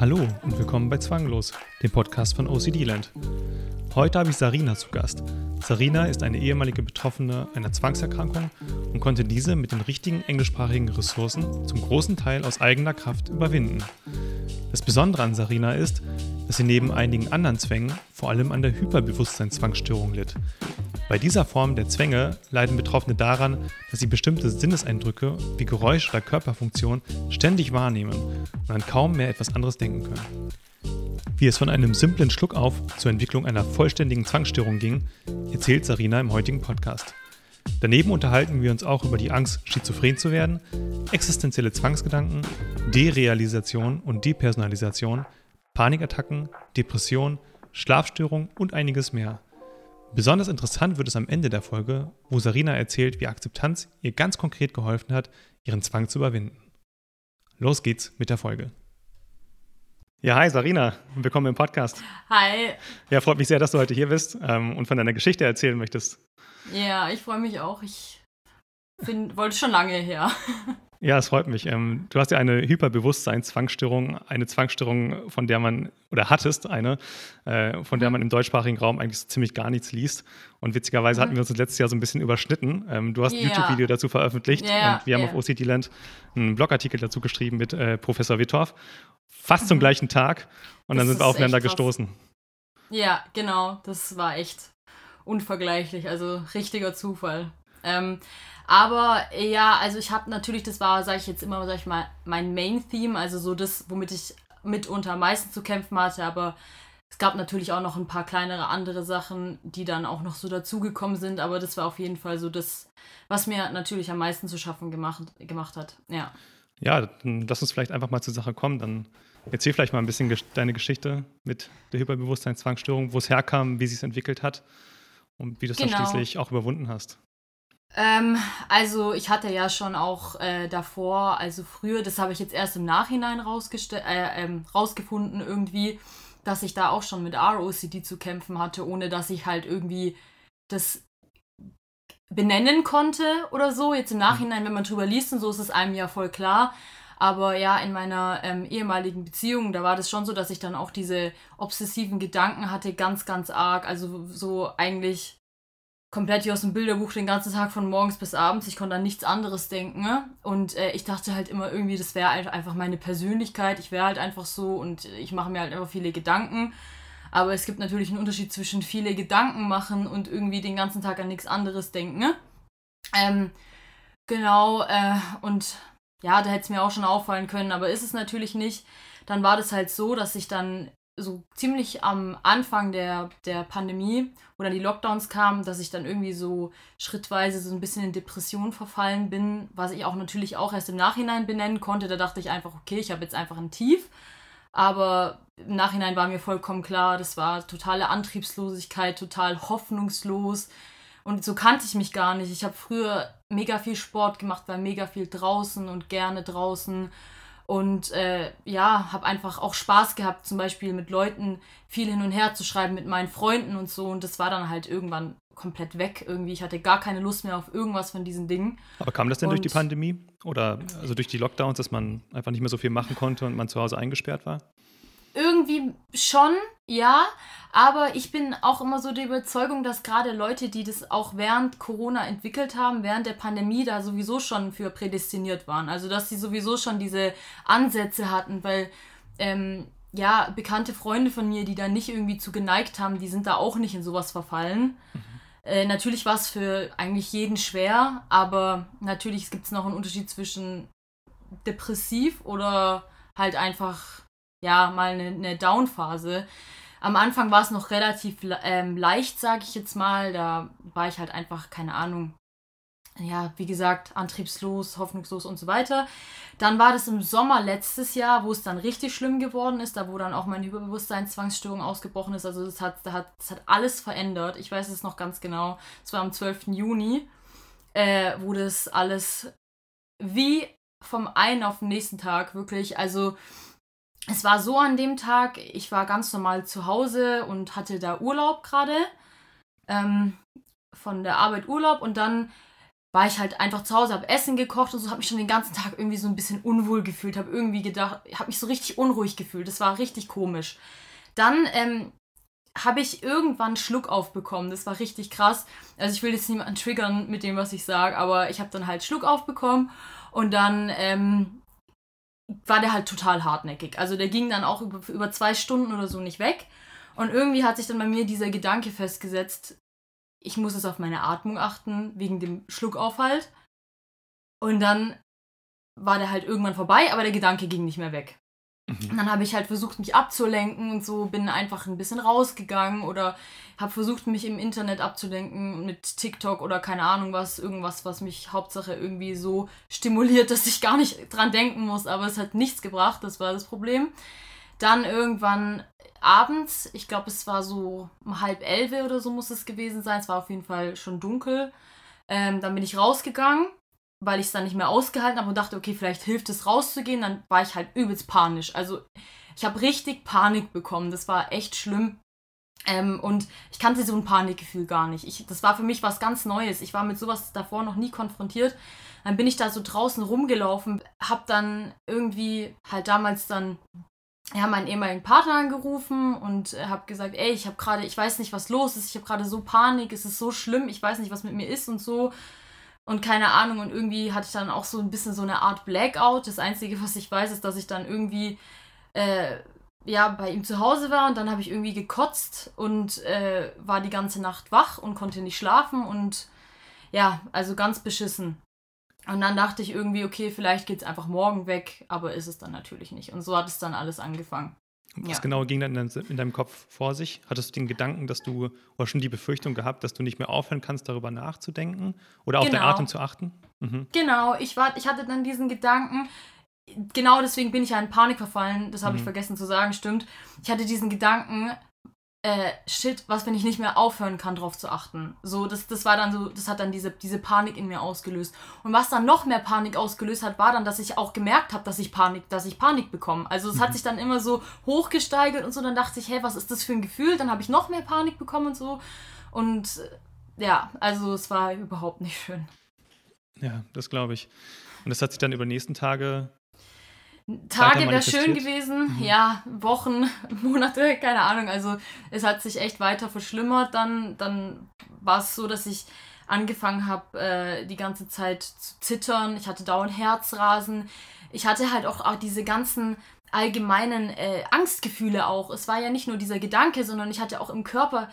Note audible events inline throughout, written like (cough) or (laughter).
Hallo und willkommen bei Zwanglos, dem Podcast von OCD Land. Heute habe ich Sarina zu Gast. Sarina ist eine ehemalige Betroffene einer Zwangserkrankung und konnte diese mit den richtigen englischsprachigen Ressourcen zum großen Teil aus eigener Kraft überwinden. Das Besondere an Sarina ist, dass sie neben einigen anderen Zwängen vor allem an der Hyperbewusstseinszwangsstörung litt. Bei dieser Form der Zwänge leiden Betroffene daran, dass sie bestimmte Sinneseindrücke wie Geräusch oder Körperfunktion ständig wahrnehmen und an kaum mehr etwas anderes denken können. Wie es von einem simplen Schluckauf zur Entwicklung einer vollständigen Zwangsstörung ging, erzählt Sarina im heutigen Podcast. Daneben unterhalten wir uns auch über die Angst, schizophren zu werden, existenzielle Zwangsgedanken, Derealisation und Depersonalisation, Panikattacken, Depression, Schlafstörung und einiges mehr. Besonders interessant wird es am Ende der Folge, wo Sarina erzählt, wie Akzeptanz ihr ganz konkret geholfen hat, ihren Zwang zu überwinden. Los geht's mit der Folge. Ja, hi Sarina, willkommen im Podcast. Hi. Ja, freut mich sehr, dass du heute hier bist ähm, und von deiner Geschichte erzählen möchtest. Ja, ich freue mich auch. Ich bin, wollte schon lange her. Ja, es freut mich. Ähm, du hast ja eine Hyperbewusstseinszwangsstörung, eine Zwangsstörung, von der man, oder hattest eine, äh, von der man im deutschsprachigen Raum eigentlich so ziemlich gar nichts liest. Und witzigerweise hatten wir uns letztes Jahr so ein bisschen überschnitten. Ähm, du hast ein ja. YouTube-Video dazu veröffentlicht ja, und wir haben auf OCD Land einen Blogartikel dazu geschrieben mit äh, Professor Wittorf. Fast zum mhm. gleichen Tag. Und das dann sind wir aufeinander gestoßen. Ja, genau. Das war echt unvergleichlich. Also richtiger Zufall. Ähm, aber ja, also ich habe natürlich, das war, sage ich jetzt immer, sag ich mal, mein Main-Theme, also so das, womit ich mitunter am meisten zu kämpfen hatte, aber es gab natürlich auch noch ein paar kleinere andere Sachen, die dann auch noch so dazugekommen sind, aber das war auf jeden Fall so das, was mir natürlich am meisten zu schaffen gemacht, gemacht hat. Ja. Ja, dann lass uns vielleicht einfach mal zur Sache kommen. Dann erzähl vielleicht mal ein bisschen deine Geschichte mit der Hyperbewusstseinszwangsstörung, wo es herkam, wie sie es entwickelt hat und wie du es genau. dann schließlich auch überwunden hast. Ähm, also ich hatte ja schon auch äh, davor, also früher, das habe ich jetzt erst im Nachhinein äh, ähm, rausgefunden irgendwie, dass ich da auch schon mit ROCD zu kämpfen hatte, ohne dass ich halt irgendwie das benennen konnte oder so. Jetzt im Nachhinein, wenn man drüber liest und so, ist es einem ja voll klar. Aber ja, in meiner ähm, ehemaligen Beziehung, da war das schon so, dass ich dann auch diese obsessiven Gedanken hatte, ganz, ganz arg. Also so eigentlich komplett wie aus dem Bilderbuch den ganzen Tag von morgens bis abends. Ich konnte an nichts anderes denken. Ne? Und äh, ich dachte halt immer irgendwie, das wäre halt einfach meine Persönlichkeit. Ich wäre halt einfach so und ich mache mir halt einfach viele Gedanken. Aber es gibt natürlich einen Unterschied zwischen viele Gedanken machen und irgendwie den ganzen Tag an nichts anderes denken. Ne? Ähm, genau, äh, und ja, da hätte es mir auch schon auffallen können, aber ist es natürlich nicht. Dann war das halt so, dass ich dann so ziemlich am Anfang der, der Pandemie, wo dann die Lockdowns kamen, dass ich dann irgendwie so schrittweise so ein bisschen in Depression verfallen bin, was ich auch natürlich auch erst im Nachhinein benennen konnte. Da dachte ich einfach, okay, ich habe jetzt einfach ein Tief. Aber im Nachhinein war mir vollkommen klar, das war totale Antriebslosigkeit, total hoffnungslos. Und so kannte ich mich gar nicht. Ich habe früher mega viel Sport gemacht, war mega viel draußen und gerne draußen und äh, ja, habe einfach auch Spaß gehabt, zum Beispiel mit Leuten viel hin und her zu schreiben, mit meinen Freunden und so. Und das war dann halt irgendwann komplett weg irgendwie. Ich hatte gar keine Lust mehr auf irgendwas von diesen Dingen. Aber kam das denn und durch die Pandemie? Oder also durch die Lockdowns, dass man einfach nicht mehr so viel machen konnte und man zu Hause eingesperrt war? Irgendwie schon, ja. Aber ich bin auch immer so der Überzeugung, dass gerade Leute, die das auch während Corona entwickelt haben, während der Pandemie da sowieso schon für prädestiniert waren. Also dass sie sowieso schon diese Ansätze hatten, weil ähm, ja, bekannte Freunde von mir, die da nicht irgendwie zu geneigt haben, die sind da auch nicht in sowas verfallen. Mhm. Äh, natürlich war es für eigentlich jeden schwer, aber natürlich gibt es noch einen Unterschied zwischen depressiv oder halt einfach ja mal eine, eine Down-Phase. Am Anfang war es noch relativ ähm, leicht, sage ich jetzt mal. Da war ich halt einfach, keine Ahnung, ja, wie gesagt, antriebslos, hoffnungslos und so weiter. Dann war das im Sommer letztes Jahr, wo es dann richtig schlimm geworden ist, da wo dann auch meine Überbewusstseinszwangsstörung ausgebrochen ist. Also das hat, das hat, das hat alles verändert. Ich weiß es noch ganz genau. Es war am 12. Juni, äh, wo das alles wie vom einen auf den nächsten Tag wirklich, also es war so an dem Tag, ich war ganz normal zu Hause und hatte da Urlaub gerade. Ähm, von der Arbeit Urlaub und dann war ich halt einfach zu Hause, habe Essen gekocht und so, habe mich schon den ganzen Tag irgendwie so ein bisschen unwohl gefühlt, habe irgendwie gedacht, habe mich so richtig unruhig gefühlt. Das war richtig komisch. Dann ähm, habe ich irgendwann Schluck aufbekommen. Das war richtig krass. Also ich will jetzt niemanden triggern mit dem, was ich sage, aber ich habe dann halt Schluck aufbekommen und dann ähm, war der halt total hartnäckig. Also der ging dann auch über, über zwei Stunden oder so nicht weg. Und irgendwie hat sich dann bei mir dieser Gedanke festgesetzt, ich muss es auf meine Atmung achten, wegen dem Schluckaufhalt. Und dann war der halt irgendwann vorbei, aber der Gedanke ging nicht mehr weg. Mhm. Dann habe ich halt versucht, mich abzulenken und so, bin einfach ein bisschen rausgegangen oder habe versucht, mich im Internet abzulenken mit TikTok oder keine Ahnung was, irgendwas, was mich Hauptsache irgendwie so stimuliert, dass ich gar nicht dran denken muss, aber es hat nichts gebracht, das war das Problem. Dann irgendwann abends, ich glaube, es war so um halb elf oder so muss es gewesen sein, es war auf jeden Fall schon dunkel. Ähm, dann bin ich rausgegangen weil ich es dann nicht mehr ausgehalten habe und dachte, okay, vielleicht hilft es rauszugehen, dann war ich halt übelst panisch. Also ich habe richtig Panik bekommen. Das war echt schlimm. Ähm, und ich kannte so ein Panikgefühl gar nicht. Ich, das war für mich was ganz Neues. Ich war mit sowas davor noch nie konfrontiert. Dann bin ich da so draußen rumgelaufen, habe dann irgendwie halt damals dann ja, meinen ehemaligen Partner angerufen und habe gesagt, ey, ich habe gerade, ich weiß nicht, was los ist, ich habe gerade so Panik, es ist so schlimm, ich weiß nicht, was mit mir ist und so und keine Ahnung. Und irgendwie hatte ich dann auch so ein bisschen so eine Art Blackout. Das Einzige, was ich weiß, ist, dass ich dann irgendwie äh, ja, bei ihm zu Hause war und dann habe ich irgendwie gekotzt und äh, war die ganze Nacht wach und konnte nicht schlafen und ja, also ganz beschissen. Und dann dachte ich irgendwie, okay, vielleicht geht es einfach morgen weg, aber ist es dann natürlich nicht. Und so hat es dann alles angefangen. Was ja. genau ging dann in deinem Kopf vor sich? Hattest du den Gedanken, dass du, oder schon die Befürchtung gehabt, dass du nicht mehr aufhören kannst, darüber nachzudenken oder auf genau. deinen Atem zu achten? Mhm. Genau, ich, war, ich hatte dann diesen Gedanken, genau deswegen bin ich ja in Panik verfallen, das habe mhm. ich vergessen zu sagen, stimmt. Ich hatte diesen Gedanken, äh, shit, was, wenn ich nicht mehr aufhören kann, drauf zu achten. So, das, das war dann so, das hat dann diese, diese Panik in mir ausgelöst. Und was dann noch mehr Panik ausgelöst hat, war dann, dass ich auch gemerkt habe, dass ich Panik, dass ich Panik bekomme. Also es mhm. hat sich dann immer so hochgesteigert und so, dann dachte ich, hey, was ist das für ein Gefühl? Dann habe ich noch mehr Panik bekommen und so. Und äh, ja, also es war überhaupt nicht schön. Ja, das glaube ich. Und das hat sich dann über die nächsten Tage Tage wäre schön gewesen, mhm. ja, Wochen, (laughs) Monate, keine Ahnung. Also es hat sich echt weiter verschlimmert. Dann, dann war es so, dass ich angefangen habe, äh, die ganze Zeit zu zittern. Ich hatte dauernd Herzrasen. Ich hatte halt auch, auch diese ganzen allgemeinen äh, Angstgefühle auch. Es war ja nicht nur dieser Gedanke, sondern ich hatte auch im Körper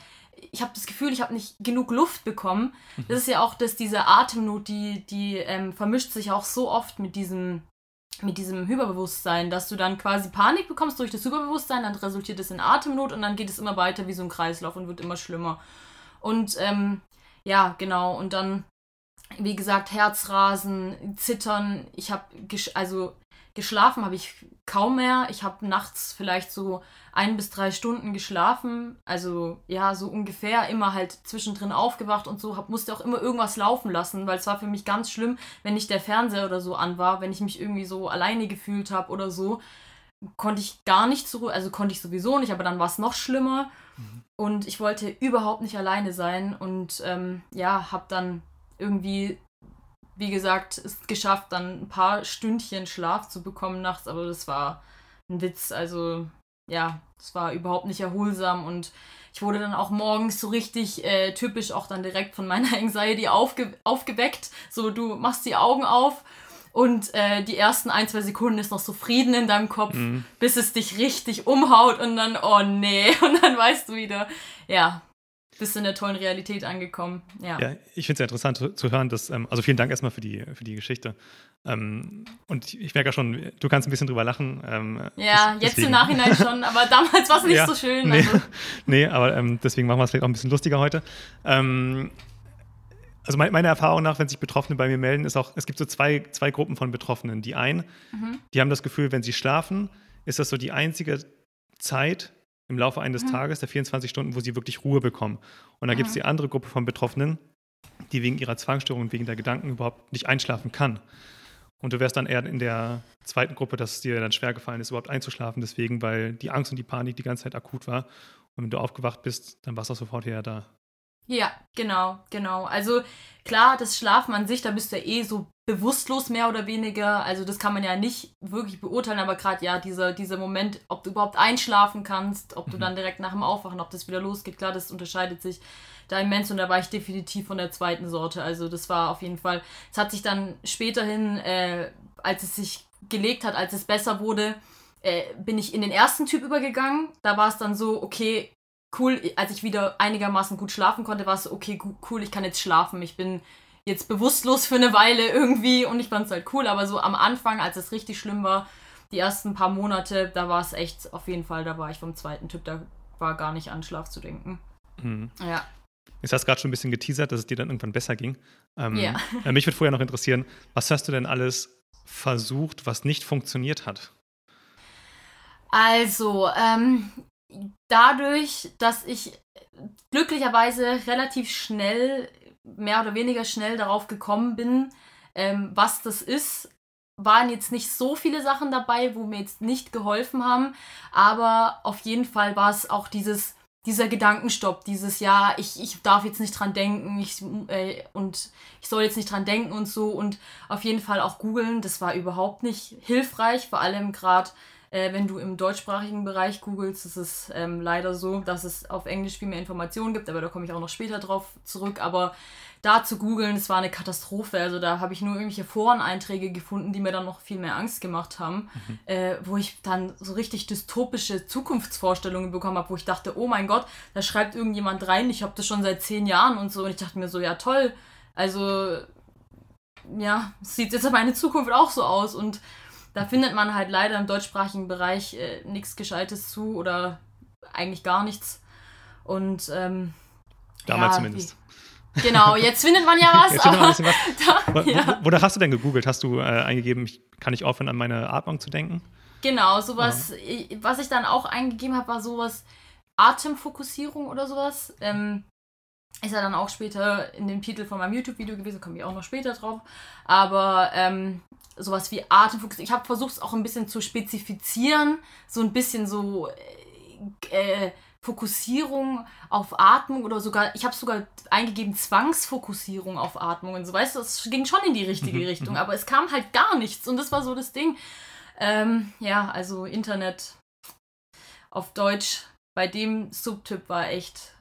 ich habe das Gefühl, ich habe nicht genug Luft bekommen. Mhm. Das ist ja auch, dass diese Atemnot, die, die ähm, vermischt sich auch so oft mit diesem mit diesem Hyperbewusstsein, dass du dann quasi Panik bekommst durch das Hyperbewusstsein, dann resultiert es in Atemnot und dann geht es immer weiter wie so ein Kreislauf und wird immer schlimmer. Und ähm, ja, genau, und dann, wie gesagt, Herzrasen, Zittern, ich habe, also geschlafen habe ich kaum mehr. Ich habe nachts vielleicht so ein bis drei Stunden geschlafen. Also ja, so ungefähr immer halt zwischendrin aufgewacht und so. Hab, musste auch immer irgendwas laufen lassen, weil es war für mich ganz schlimm, wenn nicht der Fernseher oder so an war, wenn ich mich irgendwie so alleine gefühlt habe oder so. Konnte ich gar nicht zurück, also konnte ich sowieso nicht, aber dann war es noch schlimmer. Mhm. Und ich wollte überhaupt nicht alleine sein und ähm, ja, habe dann irgendwie wie gesagt, es geschafft, dann ein paar Stündchen Schlaf zu bekommen nachts, aber das war ein Witz. Also ja, es war überhaupt nicht erholsam und ich wurde dann auch morgens so richtig äh, typisch auch dann direkt von meiner (laughs) Anxiety aufge aufgeweckt. So, du machst die Augen auf und äh, die ersten ein, zwei Sekunden ist noch so Frieden in deinem Kopf, mhm. bis es dich richtig umhaut und dann, oh nee, (laughs) und dann weißt du wieder, ja, bist in der tollen Realität angekommen. Ja, ja ich finde es ja interessant zu, zu hören, dass, ähm, also vielen Dank erstmal für die, für die Geschichte. Ähm, und ich merke ja schon, du kannst ein bisschen drüber lachen. Ähm, ja, jetzt im Nachhinein schon, aber (laughs) damals war es nicht ja, so schön. Nee, also. (laughs) nee aber ähm, deswegen machen wir es vielleicht auch ein bisschen lustiger heute. Ähm, also meine, meiner Erfahrung nach, wenn sich Betroffene bei mir melden, ist auch, es gibt so zwei, zwei Gruppen von Betroffenen. Die einen, mhm. die haben das Gefühl, wenn sie schlafen, ist das so die einzige Zeit, im Laufe eines mhm. Tages, der 24 Stunden, wo sie wirklich Ruhe bekommen. Und dann mhm. gibt es die andere Gruppe von Betroffenen, die wegen ihrer Zwangsstörung und wegen der Gedanken überhaupt nicht einschlafen kann. Und du wärst dann eher in der zweiten Gruppe, dass es dir dann schwer gefallen ist, überhaupt einzuschlafen, deswegen, weil die Angst und die Panik die ganze Zeit akut war. Und wenn du aufgewacht bist, dann warst du sofort wieder da. Ja, genau, genau. Also klar, das Schlafen an sich, da bist du ja eh so bewusstlos mehr oder weniger. Also das kann man ja nicht wirklich beurteilen, aber gerade ja, dieser, dieser Moment, ob du überhaupt einschlafen kannst, ob du mhm. dann direkt nach dem Aufwachen, ob das wieder losgeht, klar, das unterscheidet sich da immens und da war ich definitiv von der zweiten Sorte. Also das war auf jeden Fall, es hat sich dann späterhin, äh, als es sich gelegt hat, als es besser wurde, äh, bin ich in den ersten Typ übergegangen. Da war es dann so, okay, cool, als ich wieder einigermaßen gut schlafen konnte, war es so, okay, cool, ich kann jetzt schlafen. Ich bin jetzt bewusstlos für eine Weile irgendwie und ich fand es halt cool, aber so am Anfang, als es richtig schlimm war, die ersten paar Monate, da war es echt auf jeden Fall, da war ich vom zweiten Typ, da war gar nicht an Schlaf zu denken. Mhm. Ja. Jetzt hast du gerade schon ein bisschen geteasert, dass es dir dann irgendwann besser ging. Ähm, ja. (laughs) Äh, mich würde vorher noch interessieren, was hast du denn alles versucht, was nicht funktioniert hat? Also, ähm, dadurch, dass ich glücklicherweise relativ schnell, mehr oder weniger schnell darauf gekommen bin, ähm, was das ist, waren jetzt nicht so viele Sachen dabei, wo mir jetzt nicht geholfen haben, aber auf jeden Fall war es auch dieses dieser Gedankenstopp, dieses ja, ich, ich darf jetzt nicht dran denken, ich, äh, und ich soll jetzt nicht dran denken und so und auf jeden Fall auch googeln, das war überhaupt nicht hilfreich, vor allem gerade äh, wenn du im deutschsprachigen Bereich googelst, ist es ähm, leider so, dass es auf Englisch viel mehr Informationen gibt, aber da komme ich auch noch später drauf zurück. Aber da zu googeln, das war eine Katastrophe. Also da habe ich nur irgendwelche Foreneinträge gefunden, die mir dann noch viel mehr Angst gemacht haben, mhm. äh, wo ich dann so richtig dystopische Zukunftsvorstellungen bekommen habe, wo ich dachte, oh mein Gott, da schreibt irgendjemand rein, ich habe das schon seit zehn Jahren und so. Und ich dachte mir so, ja toll, also ja, sieht jetzt meine Zukunft auch so aus und da findet man halt leider im deutschsprachigen Bereich äh, nichts Gescheites zu oder eigentlich gar nichts. Und ähm, damals ja, zumindest. Wie, genau, jetzt findet man ja (laughs) was. aber was. (laughs) Da, ja. Wonach hast du denn gegoogelt? Hast du äh, eingegeben, ich, kann ich aufhören, an meine Atmung zu denken? Genau, sowas, ich, was ich dann auch eingegeben habe, war sowas Atemfokussierung oder sowas. Ähm, ist ja dann auch später in dem Titel von meinem YouTube-Video gewesen, komme ich auch noch später drauf. Aber ähm, sowas wie Atemfokus. Ich habe versucht, es auch ein bisschen zu spezifizieren, so ein bisschen so äh, äh Fokussierung auf Atmung oder sogar, ich habe sogar eingegeben Zwangsfokussierung auf Atmung und so, weißt du, es ging schon in die richtige mhm, Richtung, mhm. aber es kam halt gar nichts und das war so das Ding. Ähm, ja, also Internet auf Deutsch bei dem Subtyp war echt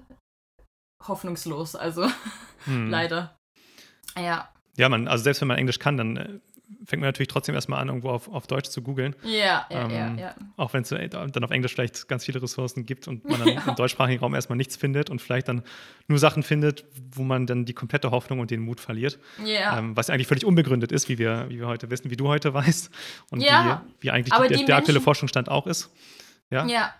hoffnungslos, also (laughs) hm. leider. Ja. Ja, man, also selbst wenn man Englisch kann, dann äh, fängt man natürlich trotzdem erstmal an, irgendwo auf, auf Deutsch zu googeln. Ja, ja, ähm, ja, ja, Auch wenn es äh, dann auf Englisch vielleicht ganz viele Ressourcen gibt und man (laughs) dann ja. im deutschsprachigen Raum erstmal nichts findet und vielleicht dann nur Sachen findet, wo man dann die komplette Hoffnung und den Mut verliert. Ja. Ähm, was eigentlich völlig unbegründet ist, wie wir, wie wir heute wissen, wie du heute (laughs) weißt und wie, wie eigentlich der, der aktuelle Forschungsstand auch ist. Ja. ja,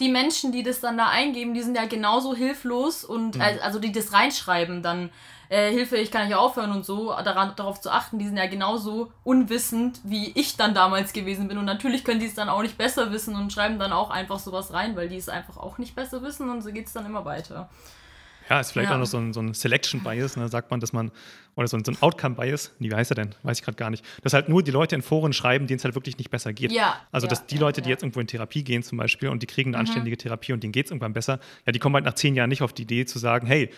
die Menschen, die das dann da eingeben, die sind ja genauso hilflos und mhm. also die das reinschreiben, dann äh, Hilfe, ich kann nicht aufhören und so, daran, darauf zu achten, die sind ja genauso unwissend, wie ich dann damals gewesen bin. Und natürlich können die es dann auch nicht besser wissen und schreiben dann auch einfach sowas rein, weil die es einfach auch nicht besser wissen und so geht es dann immer weiter. Ja, ist vielleicht ja. auch noch so ein, so ein Selection Bias, ne? sagt man, dass man, oder so ein, so ein Outcome Bias, wie heißt er denn? Weiß ich gerade gar nicht. Dass halt nur die Leute in Foren schreiben, denen es halt wirklich nicht besser geht. Ja. Also, ja, dass die Leute, die jetzt irgendwo in Therapie gehen zum Beispiel und die kriegen eine mhm. anständige Therapie und denen geht es irgendwann besser, ja, die kommen halt nach zehn Jahren nicht auf die Idee zu sagen, hey,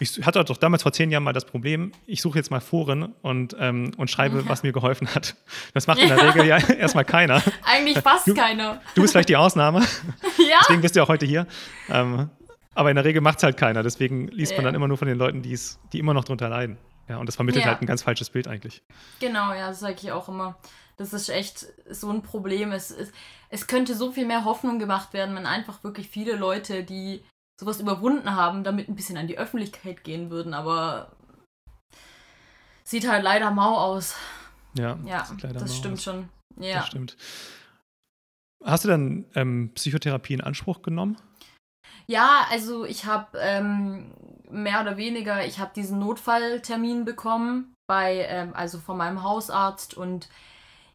ich hatte doch damals vor zehn Jahren mal das Problem, ich suche jetzt mal Foren und, ähm, und schreibe, ja. was mir geholfen hat. Das macht (laughs) in der Regel ja erstmal keiner. Eigentlich fast du, keiner. Du bist vielleicht die Ausnahme. (laughs) ja. Deswegen bist du auch heute hier. Ähm, aber in der Regel macht es halt keiner. Deswegen liest ja. man dann immer nur von den Leuten, die immer noch drunter leiden. Ja, und das vermittelt ja. halt ein ganz falsches Bild eigentlich. Genau, ja, das sage ich auch immer. Das ist echt so ein Problem. Es, es, es könnte so viel mehr Hoffnung gemacht werden, wenn einfach wirklich viele Leute, die sowas überwunden haben, damit ein bisschen an die Öffentlichkeit gehen würden. Aber sieht halt leider mau aus. Ja, ja das stimmt aus. schon. Ja. Das stimmt. Hast du dann ähm, Psychotherapie in Anspruch genommen? Ja, also ich habe ähm, mehr oder weniger, ich habe diesen Notfalltermin bekommen bei, ähm, also von meinem Hausarzt und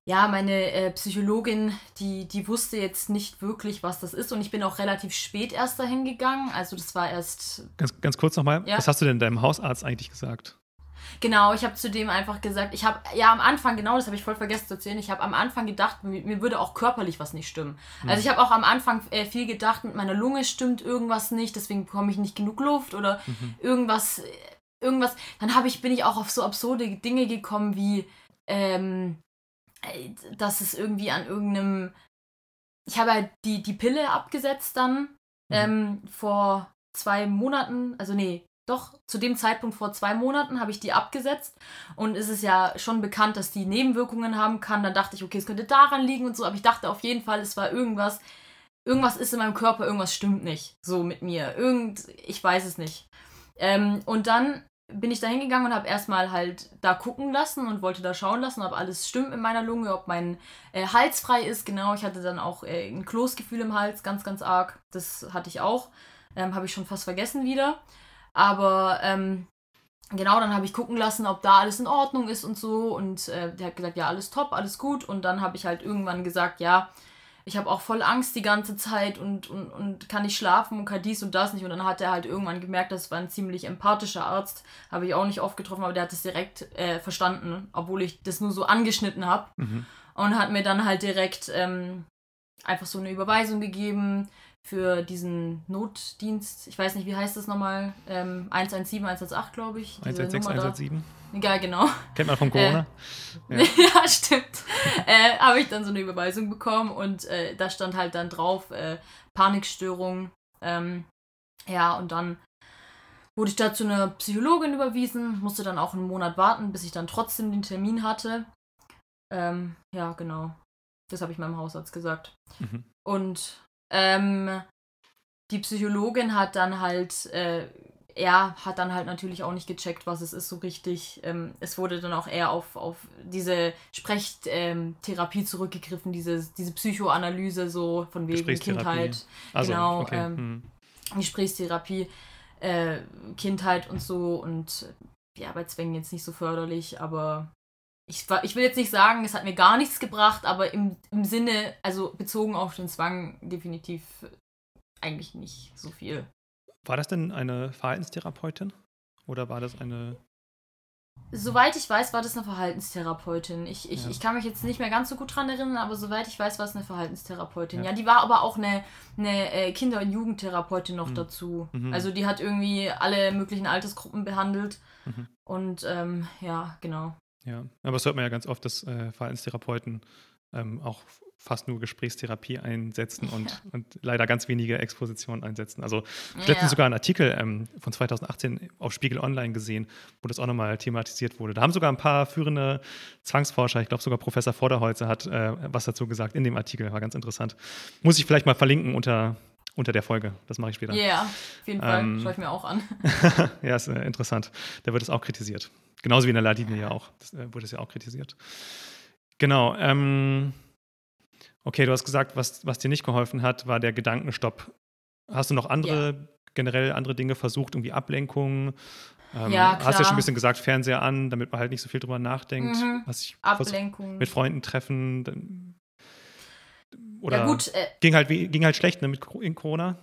ja, meine äh, Psychologin, die, die wusste jetzt nicht wirklich, was das ist und ich bin auch relativ spät erst dahin gegangen. Also das war erst. Ganz, ganz kurz nochmal, ja. was hast du denn deinem Hausarzt eigentlich gesagt? Genau, ich habe zu dem einfach gesagt, ich habe, ja am Anfang, genau das habe ich voll vergessen zu erzählen, ich habe am Anfang gedacht, mir, mir, würde auch körperlich was nicht stimmen. Mhm. Also ich habe auch am Anfang äh, viel gedacht, mit meiner Lunge stimmt irgendwas nicht, deswegen bekomme ich nicht genug Luft oder mhm. irgendwas, irgendwas. Dann habe ich, bin ich auch auf so absurde Dinge gekommen wie, ähm, äh, dass es irgendwie an irgendeinem, ich habe halt die, die Pille abgesetzt dann mhm. ähm, vor zwei Monaten, also nee, doch, zu dem Zeitpunkt vor zwei Monaten habe ich die abgesetzt und es ist ja schon bekannt, dass die Nebenwirkungen haben kann. Dann dachte ich, okay, es könnte daran liegen und so, aber ich dachte auf jeden Fall, es war irgendwas, irgendwas ist in meinem Körper, irgendwas stimmt nicht so mit mir. Irgend, ich weiß es nicht. Ähm, und dann bin ich da hingegangen und habe erstmal halt da gucken lassen und wollte da schauen lassen, ob alles stimmt in meiner Lunge, ob mein äh, Hals frei ist. Genau, ich hatte dann auch äh, ein Kloßgefühl im Hals, ganz, ganz arg. Das hatte ich auch. Ähm, habe ich schon fast vergessen wieder. Aber ähm, genau, dann habe ich gucken lassen, ob da alles in Ordnung ist und so. Und äh, der hat gesagt, ja, alles top, alles gut. Und dann habe ich halt irgendwann gesagt, ja, ich habe auch voll Angst die ganze Zeit und, und, und kann nicht schlafen und kann dies und das nicht. Und dann hat er halt irgendwann gemerkt, das war ein ziemlich empathischer Arzt. Habe ich auch nicht oft getroffen, aber der hat es direkt äh, verstanden, obwohl ich das nur so angeschnitten habe. Mhm. Und hat mir dann halt direkt ähm, einfach so eine Überweisung gegeben für diesen Notdienst, ich weiß nicht, wie heißt das nochmal? Ähm, 117, 118, glaube ich. 116, 117. Egal, genau. Kennt man von Corona. Äh, ja. (laughs) ja. stimmt. äh, Habe ich dann so eine Überweisung bekommen und äh, da stand halt dann drauf, äh, Panikstörung. Ähm, ja, und dann wurde ich da zu einer Psychologin überwiesen, musste dann auch einen Monat warten, bis ich dann trotzdem den Termin hatte. Ähm, ja, genau. Das habe ich meinem Hausarzt gesagt. Mhm. Und ähm, die Psychologin hat dann halt, äh, er hat dann halt natürlich auch nicht gecheckt, was es ist so richtig. Ähm, es wurde dann auch eher auf, auf diese Sprechtherapie ähm, zurückgegriffen, diese, diese Psychoanalyse so von wegen Kindheit. Also, genau, okay. ähm, hm. Gesprächstherapie, äh, Kindheit und so und ja, bei Zwängen jetzt nicht so förderlich, aber ich, ich will jetzt nicht sagen, es hat mir gar nichts gebracht, aber im, im Sinne, also bezogen auf den Zwang, definitiv eigentlich nicht so viel. War das denn eine Verhaltenstherapeutin? Oder war das eine. Soweit ich weiß, war das eine Verhaltenstherapeutin. Ich, ich, ja. ich kann mich jetzt nicht mehr ganz so gut dran erinnern, aber soweit ich weiß, war es eine Verhaltenstherapeutin. Ja, ja die war aber auch eine, eine äh, Kinder- und Jugendtherapeutin noch mhm. dazu. Mhm. Also die hat irgendwie alle möglichen Altersgruppen behandelt. Mhm. Und ähm, ja, genau. Ja, aber das hört man ja ganz oft, dass äh, Verhaltenstherapeuten ähm, auch fast nur Gesprächstherapie einsetzen und, (laughs) ja. und leider ganz wenige Expositionen einsetzen. Also ich habe ja. sogar einen Artikel ähm, von 2018 auf Spiegel Online gesehen, wo das auch nochmal thematisiert wurde. Da haben sogar ein paar führende Zwangsforscher, ich glaube sogar Professor Vorderholzer hat äh, was dazu gesagt in dem Artikel, war ganz interessant. Muss ich vielleicht mal verlinken unter, unter der Folge. Das mache ich später. Ja, yeah, auf jeden Fall. Ähm, Schaue ich mir auch an. (laughs) ja, ist äh, interessant. Da wird es auch kritisiert. Genauso wie in der Ladine ja auch. Das äh, wurde es ja auch kritisiert. Genau. Ähm, okay, du hast gesagt, was, was dir nicht geholfen hat, war der Gedankenstopp. Hast du noch andere, ja. generell andere Dinge versucht, irgendwie Ablenkungen? Ähm, ja, klar. Hast ja schon ein bisschen gesagt, Fernseher an, damit man halt nicht so viel drüber nachdenkt. Mhm. Was ich Ablenkung. Mit Freunden treffen. Oder ja, gut, äh, ging, halt, ging halt schlecht ne, mit in Corona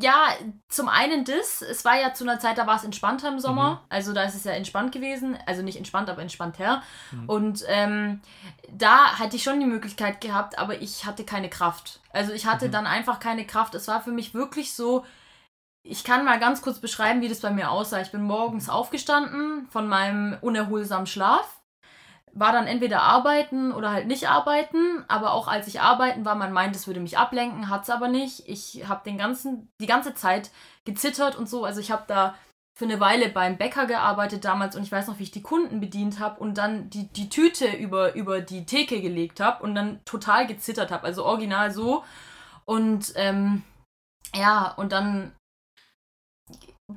ja, zum einen das. Es war ja zu einer Zeit, da war es entspannter im Sommer. Mhm. Also da ist es ja entspannt gewesen. Also nicht entspannt, aber entspannter. Mhm. Und ähm, da hatte ich schon die Möglichkeit gehabt, aber ich hatte keine Kraft. Also ich hatte mhm. dann einfach keine Kraft. Es war für mich wirklich so. Ich kann mal ganz kurz beschreiben, wie das bei mir aussah. Ich bin morgens aufgestanden von meinem unerholsamen Schlaf war dann entweder arbeiten oder halt nicht arbeiten, aber auch als ich arbeiten war, man meint, es würde mich ablenken, hat es aber nicht. Ich habe den ganzen, die ganze Zeit gezittert und so. Also ich habe da für eine Weile beim Bäcker gearbeitet damals und ich weiß noch, wie ich die Kunden bedient habe und dann die, die Tüte über, über die Theke gelegt habe und dann total gezittert habe. Also original so. Und ähm, ja, und dann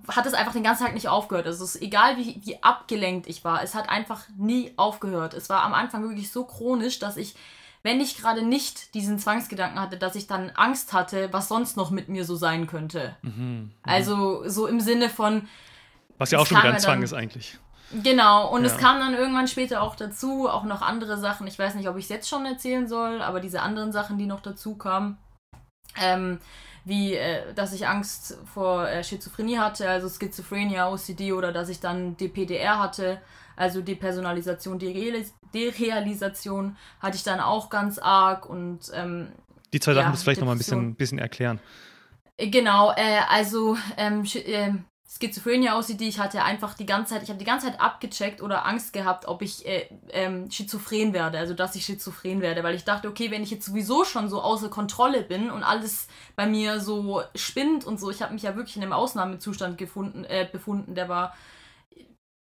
hat es einfach den ganzen Tag nicht aufgehört. Also es ist egal, wie, wie abgelenkt ich war, es hat einfach nie aufgehört. Es war am Anfang wirklich so chronisch, dass ich, wenn ich gerade nicht diesen Zwangsgedanken hatte, dass ich dann Angst hatte, was sonst noch mit mir so sein könnte. Mhm, mhm. also so im Sinne von. Was ja auch schon wieder ein Zwang ist eigentlich. Genau, und ja. es kam dann irgendwann später auch dazu, auch noch andere Sachen. Ich weiß nicht, ob ich es jetzt schon erzählen soll, aber diese anderen Sachen, die noch dazu kamen. Ähm, wie, äh, dass ich Angst vor äh, Schizophrenie hatte, also Schizophrenia, OCD oder dass ich dann DPDR hatte, also Depersonalisation, Derealisation hatte ich dann auch ganz arg und ähm, die zwei Sachen ja, musst du vielleicht nochmal ein bisschen, bisschen erklären. Äh, genau, äh, also ähm, äh, Schizophrenia OCD, ich hatte einfach die ganze Zeit, ich habe die ganze Zeit abgecheckt oder Angst gehabt, ob ich äh, ähm, schizophren werde, also dass ich schizophren werde, weil ich dachte, okay, wenn ich jetzt sowieso schon so außer Kontrolle bin und alles bei mir so spinnt und so, ich habe mich ja wirklich in einem Ausnahmezustand gefunden, äh, befunden, der war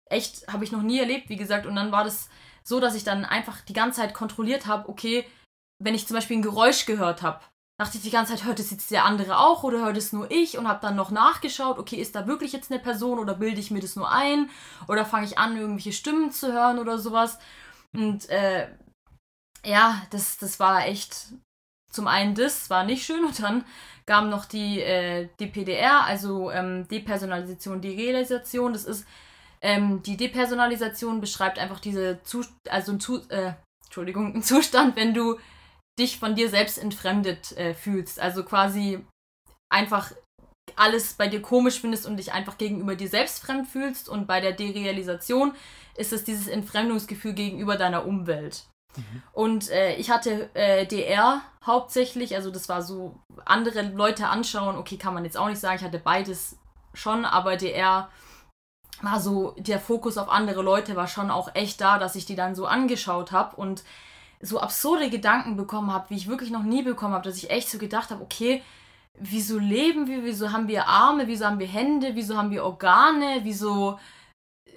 echt, habe ich noch nie erlebt, wie gesagt, und dann war das so, dass ich dann einfach die ganze Zeit kontrolliert habe, okay, wenn ich zum Beispiel ein Geräusch gehört habe, dachte ich die ganze Zeit, hört es jetzt der andere auch oder hört es nur ich und habe dann noch nachgeschaut, okay, ist da wirklich jetzt eine Person oder bilde ich mir das nur ein oder fange ich an, irgendwelche Stimmen zu hören oder sowas. Und äh, ja, das, das war echt zum einen das, war nicht schön und dann kam noch die äh, DPDR, also ähm, Depersonalisation, Derealisation. Das ist ähm, die Depersonalisation beschreibt einfach diese Zust also Zu äh, Entschuldigung, einen (laughs) Zustand, wenn du dich von dir selbst entfremdet äh, fühlst. Also quasi einfach alles bei dir komisch findest und dich einfach gegenüber dir selbst fremd fühlst. Und bei der Derealisation ist es dieses Entfremdungsgefühl gegenüber deiner Umwelt. Mhm. Und äh, ich hatte äh, DR hauptsächlich, also das war so andere Leute anschauen, okay, kann man jetzt auch nicht sagen, ich hatte beides schon, aber DR war so, der Fokus auf andere Leute war schon auch echt da, dass ich die dann so angeschaut habe und so absurde Gedanken bekommen habe, wie ich wirklich noch nie bekommen habe, dass ich echt so gedacht habe, okay, wieso leben wir, wieso haben wir Arme, wieso haben wir Hände, wieso haben wir Organe, wieso,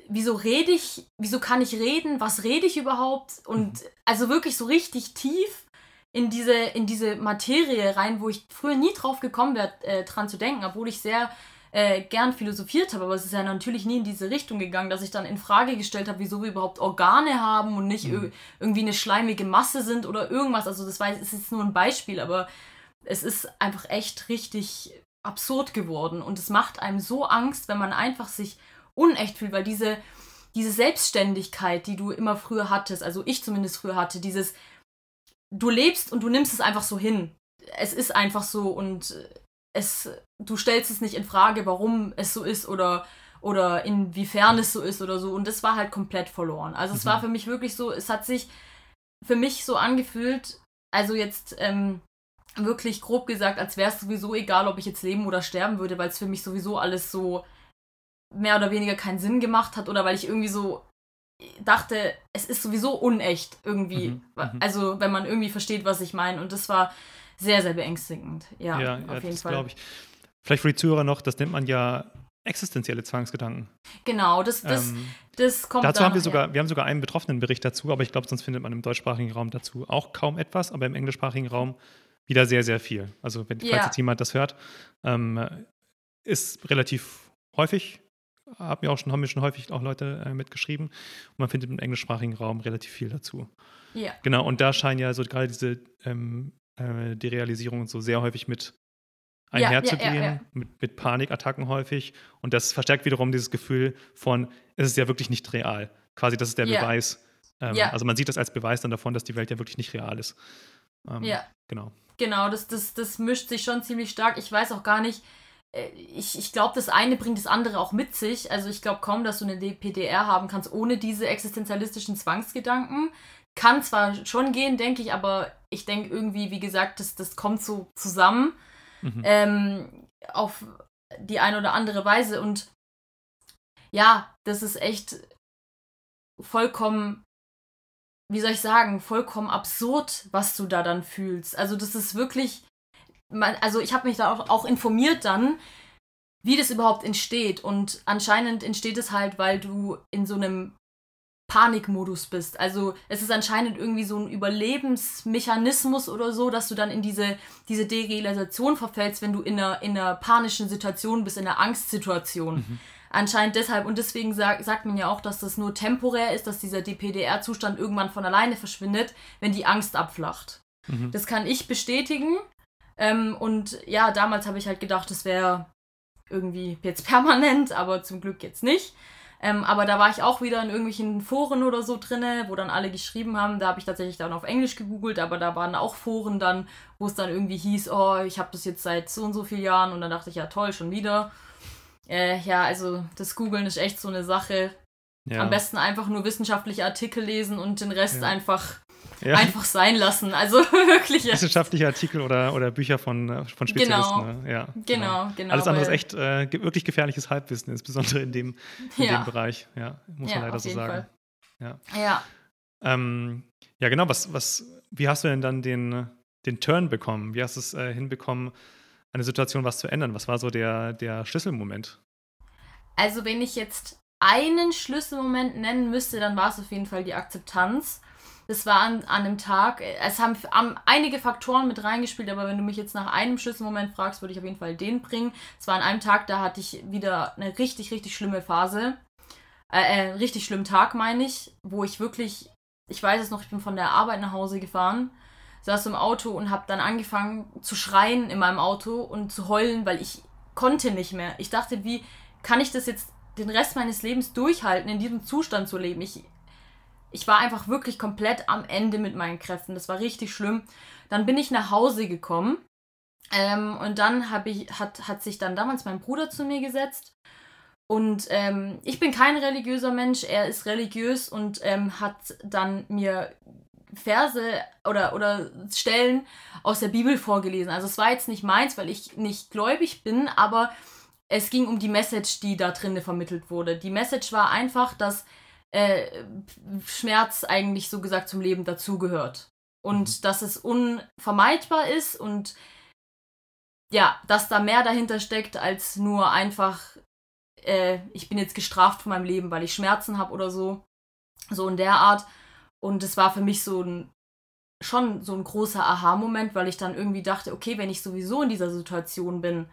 wieso rede ich, wieso kann ich reden, was rede ich überhaupt? Und mhm. also wirklich so richtig tief in diese, in diese Materie rein, wo ich früher nie drauf gekommen wäre, äh, dran zu denken, obwohl ich sehr äh, gern philosophiert habe, aber es ist ja natürlich nie in diese Richtung gegangen, dass ich dann in Frage gestellt habe, wieso wir überhaupt Organe haben und nicht mhm. irgendwie eine schleimige Masse sind oder irgendwas. Also das war, ist jetzt nur ein Beispiel, aber es ist einfach echt richtig absurd geworden und es macht einem so Angst, wenn man einfach sich unecht fühlt, weil diese, diese Selbstständigkeit, die du immer früher hattest, also ich zumindest früher hatte, dieses, du lebst und du nimmst es einfach so hin. Es ist einfach so und es, du stellst es nicht in Frage, warum es so ist oder, oder inwiefern es so ist oder so. Und das war halt komplett verloren. Also mhm. es war für mich wirklich so, es hat sich für mich so angefühlt, also jetzt ähm, wirklich grob gesagt, als wäre es sowieso egal, ob ich jetzt leben oder sterben würde, weil es für mich sowieso alles so mehr oder weniger keinen Sinn gemacht hat oder weil ich irgendwie so dachte, es ist sowieso unecht irgendwie. Mhm, mhm. also wenn man irgendwie versteht, was ich meine. Und das war sehr, sehr beängstigend. Ja, ja, auf ja, jeden das glaube ich. Vielleicht für die Zuhörer noch, das nennt man ja existenzielle Zwangsgedanken. Genau, das, das, ähm, das kommt Dazu haben wir sogar, wir haben sogar einen betroffenen Bericht dazu, aber ich glaube, sonst findet man im deutschsprachigen Raum dazu auch kaum etwas, aber im englischsprachigen Raum wieder sehr, sehr viel. Also wenn, falls ja. jetzt jemand das hört, ähm, ist relativ häufig, haben wir auch schon, haben wir schon häufig auch Leute äh, mitgeschrieben und man findet im englischsprachigen Raum relativ viel dazu. Ja. Genau, und da scheinen ja so gerade diese ähm, äh, die Realisierung so sehr häufig mit einherzugehen, ja, ja, ja, mit, mit Panikattacken häufig. Und das verstärkt wiederum dieses Gefühl von, es ist ja wirklich nicht real. Quasi, das ist der Beweis. Ähm, also man sieht das als Beweis dann davon, dass die Welt ja wirklich nicht real ist. Ähm, ja. Genau. Genau, das, das, das mischt sich schon ziemlich stark. Ich weiß auch gar nicht, äh, ich, ich glaube, das eine bringt das andere auch mit sich. Also ich glaube kaum, dass du eine DPDR haben kannst ohne diese existenzialistischen Zwangsgedanken. Kann zwar schon gehen, denke ich, aber ich denke irgendwie, wie gesagt, das, das kommt so zusammen mhm. ähm, auf die eine oder andere Weise. Und ja, das ist echt vollkommen, wie soll ich sagen, vollkommen absurd, was du da dann fühlst. Also das ist wirklich, also ich habe mich da auch, auch informiert dann, wie das überhaupt entsteht. Und anscheinend entsteht es halt, weil du in so einem Panikmodus bist. Also es ist anscheinend irgendwie so ein Überlebensmechanismus oder so, dass du dann in diese, diese Derealisation verfällst, wenn du in einer, in einer panischen Situation bist, in einer Angstsituation. Mhm. Anscheinend deshalb, und deswegen sag, sagt man ja auch, dass das nur temporär ist, dass dieser DPDR-Zustand irgendwann von alleine verschwindet, wenn die Angst abflacht. Mhm. Das kann ich bestätigen. Ähm, und ja, damals habe ich halt gedacht, das wäre irgendwie jetzt (laughs) permanent, aber zum Glück jetzt nicht. Ähm, aber da war ich auch wieder in irgendwelchen Foren oder so drinne, wo dann alle geschrieben haben. Da habe ich tatsächlich dann auf Englisch gegoogelt, aber da waren auch Foren dann, wo es dann irgendwie hieß, oh, ich habe das jetzt seit so und so vielen Jahren und dann dachte ich, ja toll, schon wieder. Äh, ja, also das Googeln ist echt so eine Sache. Ja. Am besten einfach nur wissenschaftliche Artikel lesen und den Rest ja. einfach ja. einfach sein lassen. Also (laughs) wirklich. Wissenschaftliche Artikel oder, oder Bücher von, von Spezialisten. Genau. Ne? Ja, genau, genau, genau. Alles andere ist echt äh, wirklich gefährliches Halbwissen, insbesondere in dem, in ja. dem Bereich. Ja, muss man leider so sagen. Fall. Ja. Ja. Ähm, ja, genau. Was, was, wie hast du denn dann den, den Turn bekommen? Wie hast du es äh, hinbekommen, eine Situation was zu ändern? Was war so der, der Schlüsselmoment? Also, wenn ich jetzt einen Schlüsselmoment nennen müsste, dann war es auf jeden Fall die Akzeptanz. Das war an, an einem Tag, es haben, haben einige Faktoren mit reingespielt, aber wenn du mich jetzt nach einem Schlüsselmoment fragst, würde ich auf jeden Fall den bringen. Es war an einem Tag, da hatte ich wieder eine richtig, richtig schlimme Phase. Äh, äh, richtig schlimmen Tag, meine ich, wo ich wirklich, ich weiß es noch, ich bin von der Arbeit nach Hause gefahren, saß im Auto und habe dann angefangen zu schreien in meinem Auto und zu heulen, weil ich konnte nicht mehr. Ich dachte, wie kann ich das jetzt den Rest meines Lebens durchhalten, in diesem Zustand zu leben? Ich ich war einfach wirklich komplett am Ende mit meinen Kräften. Das war richtig schlimm. Dann bin ich nach Hause gekommen. Ähm, und dann ich, hat, hat sich dann damals mein Bruder zu mir gesetzt. Und ähm, ich bin kein religiöser Mensch, er ist religiös und ähm, hat dann mir Verse oder, oder Stellen aus der Bibel vorgelesen. Also es war jetzt nicht meins, weil ich nicht gläubig bin, aber es ging um die Message, die da drin vermittelt wurde. Die Message war einfach, dass äh, Schmerz eigentlich so gesagt zum Leben dazugehört. Und mhm. dass es unvermeidbar ist und ja, dass da mehr dahinter steckt als nur einfach, äh, ich bin jetzt gestraft von meinem Leben, weil ich Schmerzen habe oder so. So in der Art. Und es war für mich so ein schon so ein großer Aha-Moment, weil ich dann irgendwie dachte, okay, wenn ich sowieso in dieser Situation bin,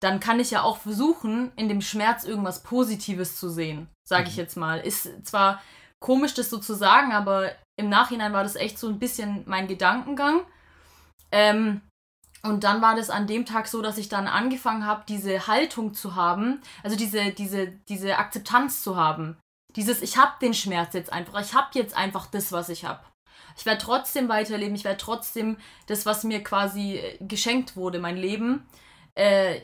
dann kann ich ja auch versuchen, in dem Schmerz irgendwas Positives zu sehen, sage ich mhm. jetzt mal. Ist zwar komisch, das so zu sagen, aber im Nachhinein war das echt so ein bisschen mein Gedankengang. Ähm, und dann war das an dem Tag so, dass ich dann angefangen habe, diese Haltung zu haben, also diese, diese, diese Akzeptanz zu haben. Dieses, ich habe den Schmerz jetzt einfach, ich habe jetzt einfach das, was ich habe. Ich werde trotzdem weiterleben, ich werde trotzdem das, was mir quasi geschenkt wurde, mein Leben, äh,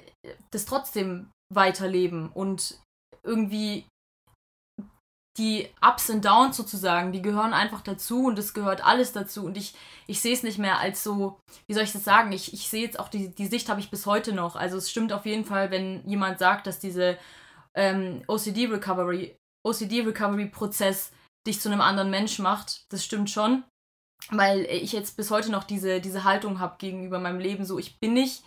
das trotzdem weiterleben und irgendwie die Ups und Downs sozusagen, die gehören einfach dazu und es gehört alles dazu und ich, ich sehe es nicht mehr als so, wie soll ich das sagen, ich, ich sehe jetzt auch die, die Sicht habe ich bis heute noch, also es stimmt auf jeden Fall, wenn jemand sagt, dass diese ähm, OCD-Recovery, OCD-Recovery-Prozess dich zu einem anderen Mensch macht, das stimmt schon, weil ich jetzt bis heute noch diese, diese Haltung habe gegenüber meinem Leben, so ich bin nicht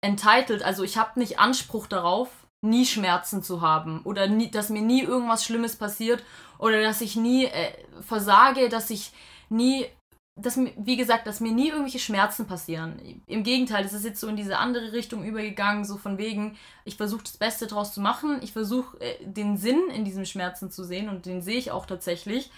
entitled, also ich habe nicht Anspruch darauf, nie Schmerzen zu haben oder nie, dass mir nie irgendwas Schlimmes passiert oder dass ich nie äh, versage, dass ich nie, dass, wie gesagt, dass mir nie irgendwelche Schmerzen passieren. Im Gegenteil, es ist jetzt so in diese andere Richtung übergegangen, so von wegen, ich versuche das Beste draus zu machen, ich versuche äh, den Sinn in diesem Schmerzen zu sehen und den sehe ich auch tatsächlich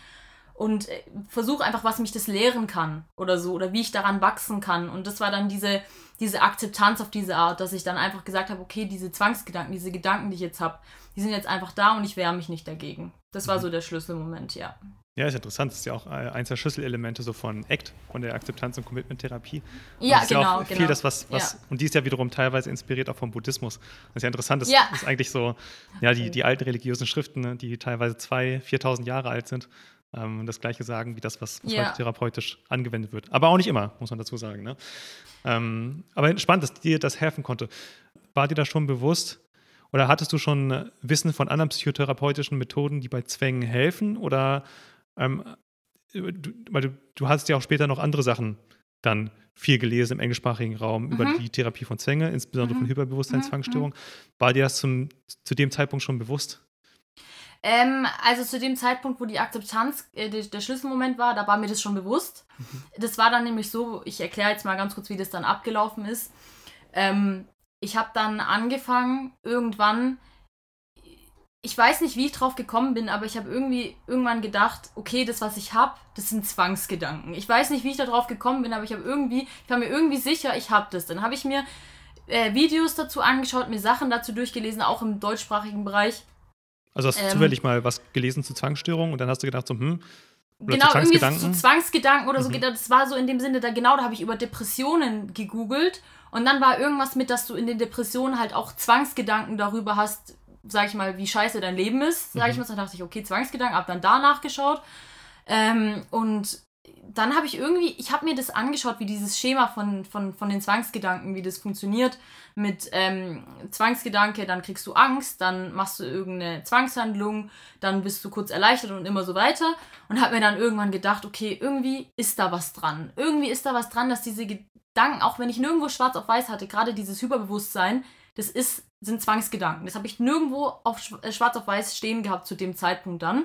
und äh, versuche einfach, was mich das lehren kann oder so oder wie ich daran wachsen kann. Und das war dann diese, diese Akzeptanz auf diese Art, dass ich dann einfach gesagt habe, okay, diese Zwangsgedanken, diese Gedanken, die ich jetzt habe, die sind jetzt einfach da und ich wehre mich nicht dagegen. Das war mhm. so der Schlüsselmoment, ja. Ja, ist interessant. Das ist ja auch äh, eins der Schlüsselelemente so von ACT, von der Akzeptanz- und Commitment-Therapie. Ja, genau. Ja viel genau. das, was, was ja. und die ist ja wiederum teilweise inspiriert auch vom Buddhismus. Das ist ja interessant. Das ja. ist eigentlich so, ja, die, die alten religiösen Schriften, ne, die teilweise 2.000, 4.000 Jahre alt sind, ähm, das Gleiche sagen wie das, was, was ja. heute therapeutisch angewendet wird. Aber auch nicht immer, muss man dazu sagen. Ne? Ähm, aber spannend, dass dir das helfen konnte. War dir das schon bewusst oder hattest du schon Wissen von anderen psychotherapeutischen Methoden, die bei Zwängen helfen? Oder ähm, du, weil du, du hast ja auch später noch andere Sachen dann viel gelesen im englischsprachigen Raum mhm. über die Therapie von Zwänge, insbesondere mhm. von Hyperbewusstseinszwangsstörung. Mhm. War dir das zum, zu dem Zeitpunkt schon bewusst? Ähm, also zu dem Zeitpunkt, wo die Akzeptanz äh, der, der, Schlüsselmoment war, da war mir das schon bewusst. Mhm. Das war dann nämlich so, ich erkläre jetzt mal ganz kurz, wie das dann abgelaufen ist. Ähm, ich habe dann angefangen, irgendwann, ich weiß nicht, wie ich drauf gekommen bin, aber ich habe irgendwie irgendwann gedacht, okay, das, was ich habe, das sind Zwangsgedanken. Ich weiß nicht, wie ich da drauf gekommen bin, aber ich habe irgendwie, ich war mir irgendwie sicher, ich habe das. Dann habe ich mir äh, Videos dazu angeschaut, mir Sachen dazu durchgelesen, auch im deutschsprachigen Bereich Also hast du Ähm, zufällig mal was gelesen zu Zwangsstörungen und dann hast du gedacht, so, hm, oder genau, zu irgendwie so, Zwangsgedanken? oder so. Mhm. Das war so in dem Sinne, da genau, da habe ich über Depressionen gegoogelt und dann war irgendwas mit, dass du in den Depressionen halt auch Zwangsgedanken darüber hast, sag ich mal, wie scheiße dein Leben ist, sag ich Mhm. mal. Dann dachte ich, okay, Zwangsgedanken, hab dann da nachgeschaut. Ähm, und dann habe ich irgendwie, ich habe mir das angeschaut, wie dieses Schema von, von, von den Zwangsgedanken, wie das funktioniert. Mit ähm, Zwangsgedanke, dann kriegst du Angst, dann machst du irgendeine Zwangshandlung, dann bist du kurz erleichtert und immer so weiter. Und habe mir dann irgendwann gedacht, okay, irgendwie ist da was dran. Irgendwie ist da was dran, dass diese Gedanken, auch wenn ich nirgendwo schwarz auf weiß hatte, gerade dieses Hyperbewusstsein, das ist, sind Zwangsgedanken. Das habe ich nirgendwo auf äh, schwarz auf weiß stehen gehabt zu dem Zeitpunkt dann.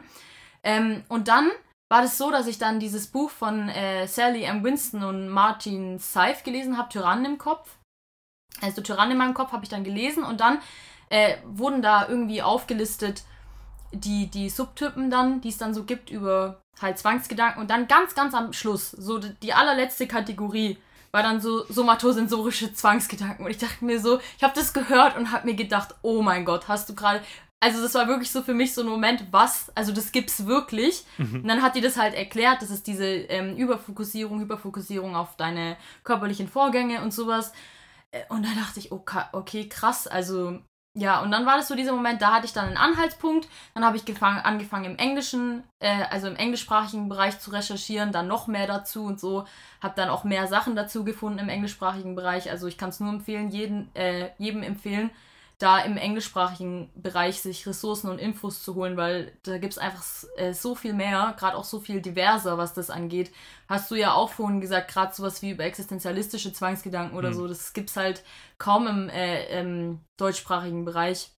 Ähm, und dann war das so, dass ich dann dieses Buch von äh, Sally M. Winston und Martin Seif gelesen habe, Tyrannen im Kopf. Also Tyrannen in meinem Kopf habe ich dann gelesen und dann äh, wurden da irgendwie aufgelistet die, die Subtypen dann, die es dann so gibt über halt Zwangsgedanken und dann ganz, ganz am Schluss, so die, die allerletzte Kategorie war dann so somatosensorische Zwangsgedanken und ich dachte mir so, ich habe das gehört und habe mir gedacht, oh mein Gott, hast du gerade also das war wirklich so für mich so ein Moment, was, also das gibt's wirklich. Mhm. Und dann hat die das halt erklärt, das ist diese ähm, Überfokussierung, Hyperfokussierung auf deine körperlichen Vorgänge und sowas. Äh, Und da dachte ich, okay, okay, krass, also ja, und dann war das so dieser Moment, da hatte ich dann einen Anhaltspunkt, dann habe ich gefangen, angefangen im Englischen, äh, also im englischsprachigen Bereich zu recherchieren, dann noch mehr dazu und so, habe dann auch mehr Sachen dazu gefunden im englischsprachigen Bereich, also ich kann es nur empfehlen, jeden, äh, jedem empfehlen, da im englischsprachigen Bereich sich Ressourcen und Infos zu holen, weil da gibt es einfach äh, so viel mehr, gerade auch so viel diverser, was das angeht. Hast du ja auch vorhin gesagt, gerade sowas wie über existenzialistische Zwangsgedanken oder Mhm. so, das gibt es halt kaum im, äh, im deutschsprachigen Bereich.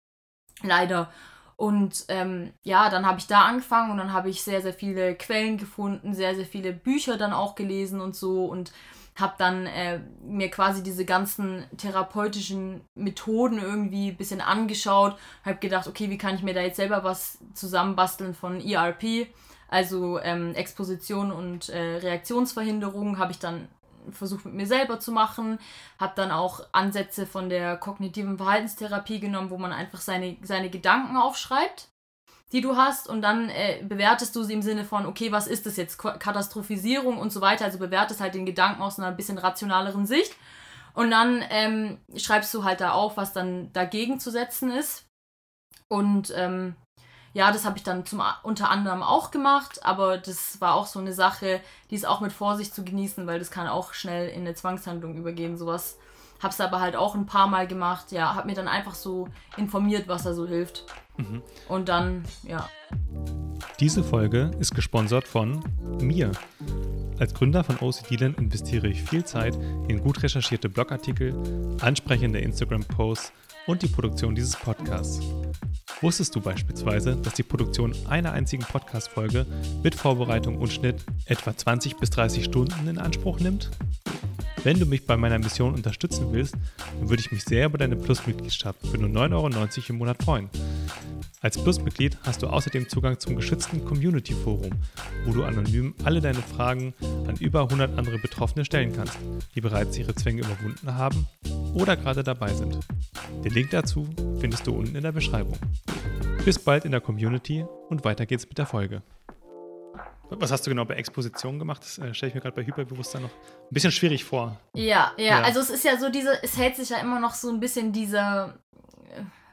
Leider. Und ähm, ja, dann habe ich da angefangen und dann habe ich sehr, sehr viele Quellen gefunden, sehr, sehr viele Bücher dann auch gelesen und so und habe dann äh, mir quasi diese ganzen therapeutischen Methoden irgendwie ein bisschen angeschaut, habe gedacht, okay, wie kann ich mir da jetzt selber was zusammenbasteln von ERP, also ähm, Exposition und äh, Reaktionsverhinderung, habe ich dann versucht mit mir selber zu machen, habe dann auch Ansätze von der kognitiven Verhaltenstherapie genommen, wo man einfach seine, seine Gedanken aufschreibt die du hast und dann äh, bewertest du sie im Sinne von, okay, was ist das jetzt? Katastrophisierung und so weiter. Also bewertest halt den Gedanken aus einer bisschen rationaleren Sicht und dann ähm, schreibst du halt da auf, was dann dagegen zu setzen ist. Und ähm, ja, das habe ich dann zum, unter anderem auch gemacht, aber das war auch so eine Sache, die ist auch mit Vorsicht zu genießen, weil das kann auch schnell in eine Zwangshandlung übergehen, sowas. Hab's aber halt auch ein paar Mal gemacht, ja, hab mir dann einfach so informiert, was da so hilft. Mhm. Und dann, ja. Diese Folge ist gesponsert von mir. Als Gründer von OCDland investiere ich viel Zeit in gut recherchierte Blogartikel, ansprechende Instagram-Posts und die Produktion dieses Podcasts. Wusstest du beispielsweise, dass die Produktion einer einzigen Podcast-Folge mit Vorbereitung und Schnitt etwa 20 bis 30 Stunden in Anspruch nimmt? Wenn du mich bei meiner Mission unterstützen willst, dann würde ich mich sehr über deine Plus-Mitgliedschaft für nur 9,90 Euro im Monat freuen. Als Plus-Mitglied hast du außerdem Zugang zum geschützten Community-Forum, wo du anonym alle deine Fragen an über 100 andere Betroffene stellen kannst, die bereits ihre Zwänge überwunden haben oder gerade dabei sind. Den Link dazu findest du unten in der Beschreibung. Bis bald in der Community und weiter geht's mit der Folge. Was hast du genau bei Exposition gemacht? Das äh, stelle ich mir gerade bei Hyperbewusstsein noch ein bisschen schwierig vor. Ja, ja, Ja. also es ist ja so diese, es hält sich ja immer noch so ein bisschen dieser äh,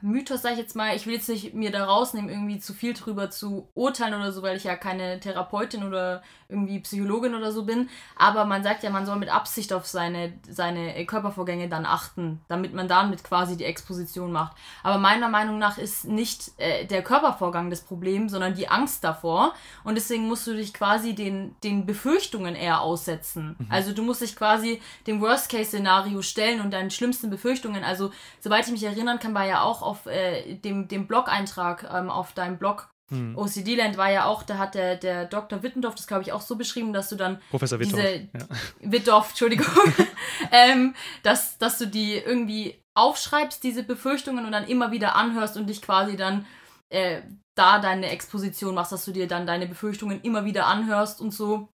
Mythos, sag ich jetzt mal, ich will jetzt nicht mir da rausnehmen, irgendwie zu viel drüber zu urteilen oder so, weil ich ja keine Therapeutin oder irgendwie Psychologin oder so bin. Aber man sagt ja, man soll mit Absicht auf seine, seine Körpervorgänge dann achten, damit man damit quasi die Exposition macht. Aber meiner Meinung nach ist nicht äh, der Körpervorgang das Problem, sondern die Angst davor. Und deswegen musst du dich quasi den, den Befürchtungen eher aussetzen. Also du musst dich quasi dem Worst-Case-Szenario stellen und deinen schlimmsten Befürchtungen. Also, soweit ich mich erinnern kann, war ja auch auf äh, dem, dem Blog-Eintrag ähm, auf deinem Blog Hm. OCD-Land war ja auch, da hat der, der Dr. Wittendorf das, glaube ich, auch so beschrieben, dass du dann Professor diese Ja. Wittdorf, Entschuldigung, (laughs) ähm, dass, dass du die irgendwie aufschreibst, diese Befürchtungen und dann immer wieder anhörst und dich quasi dann äh, da deine Exposition machst, dass du dir dann deine Befürchtungen immer wieder anhörst und so.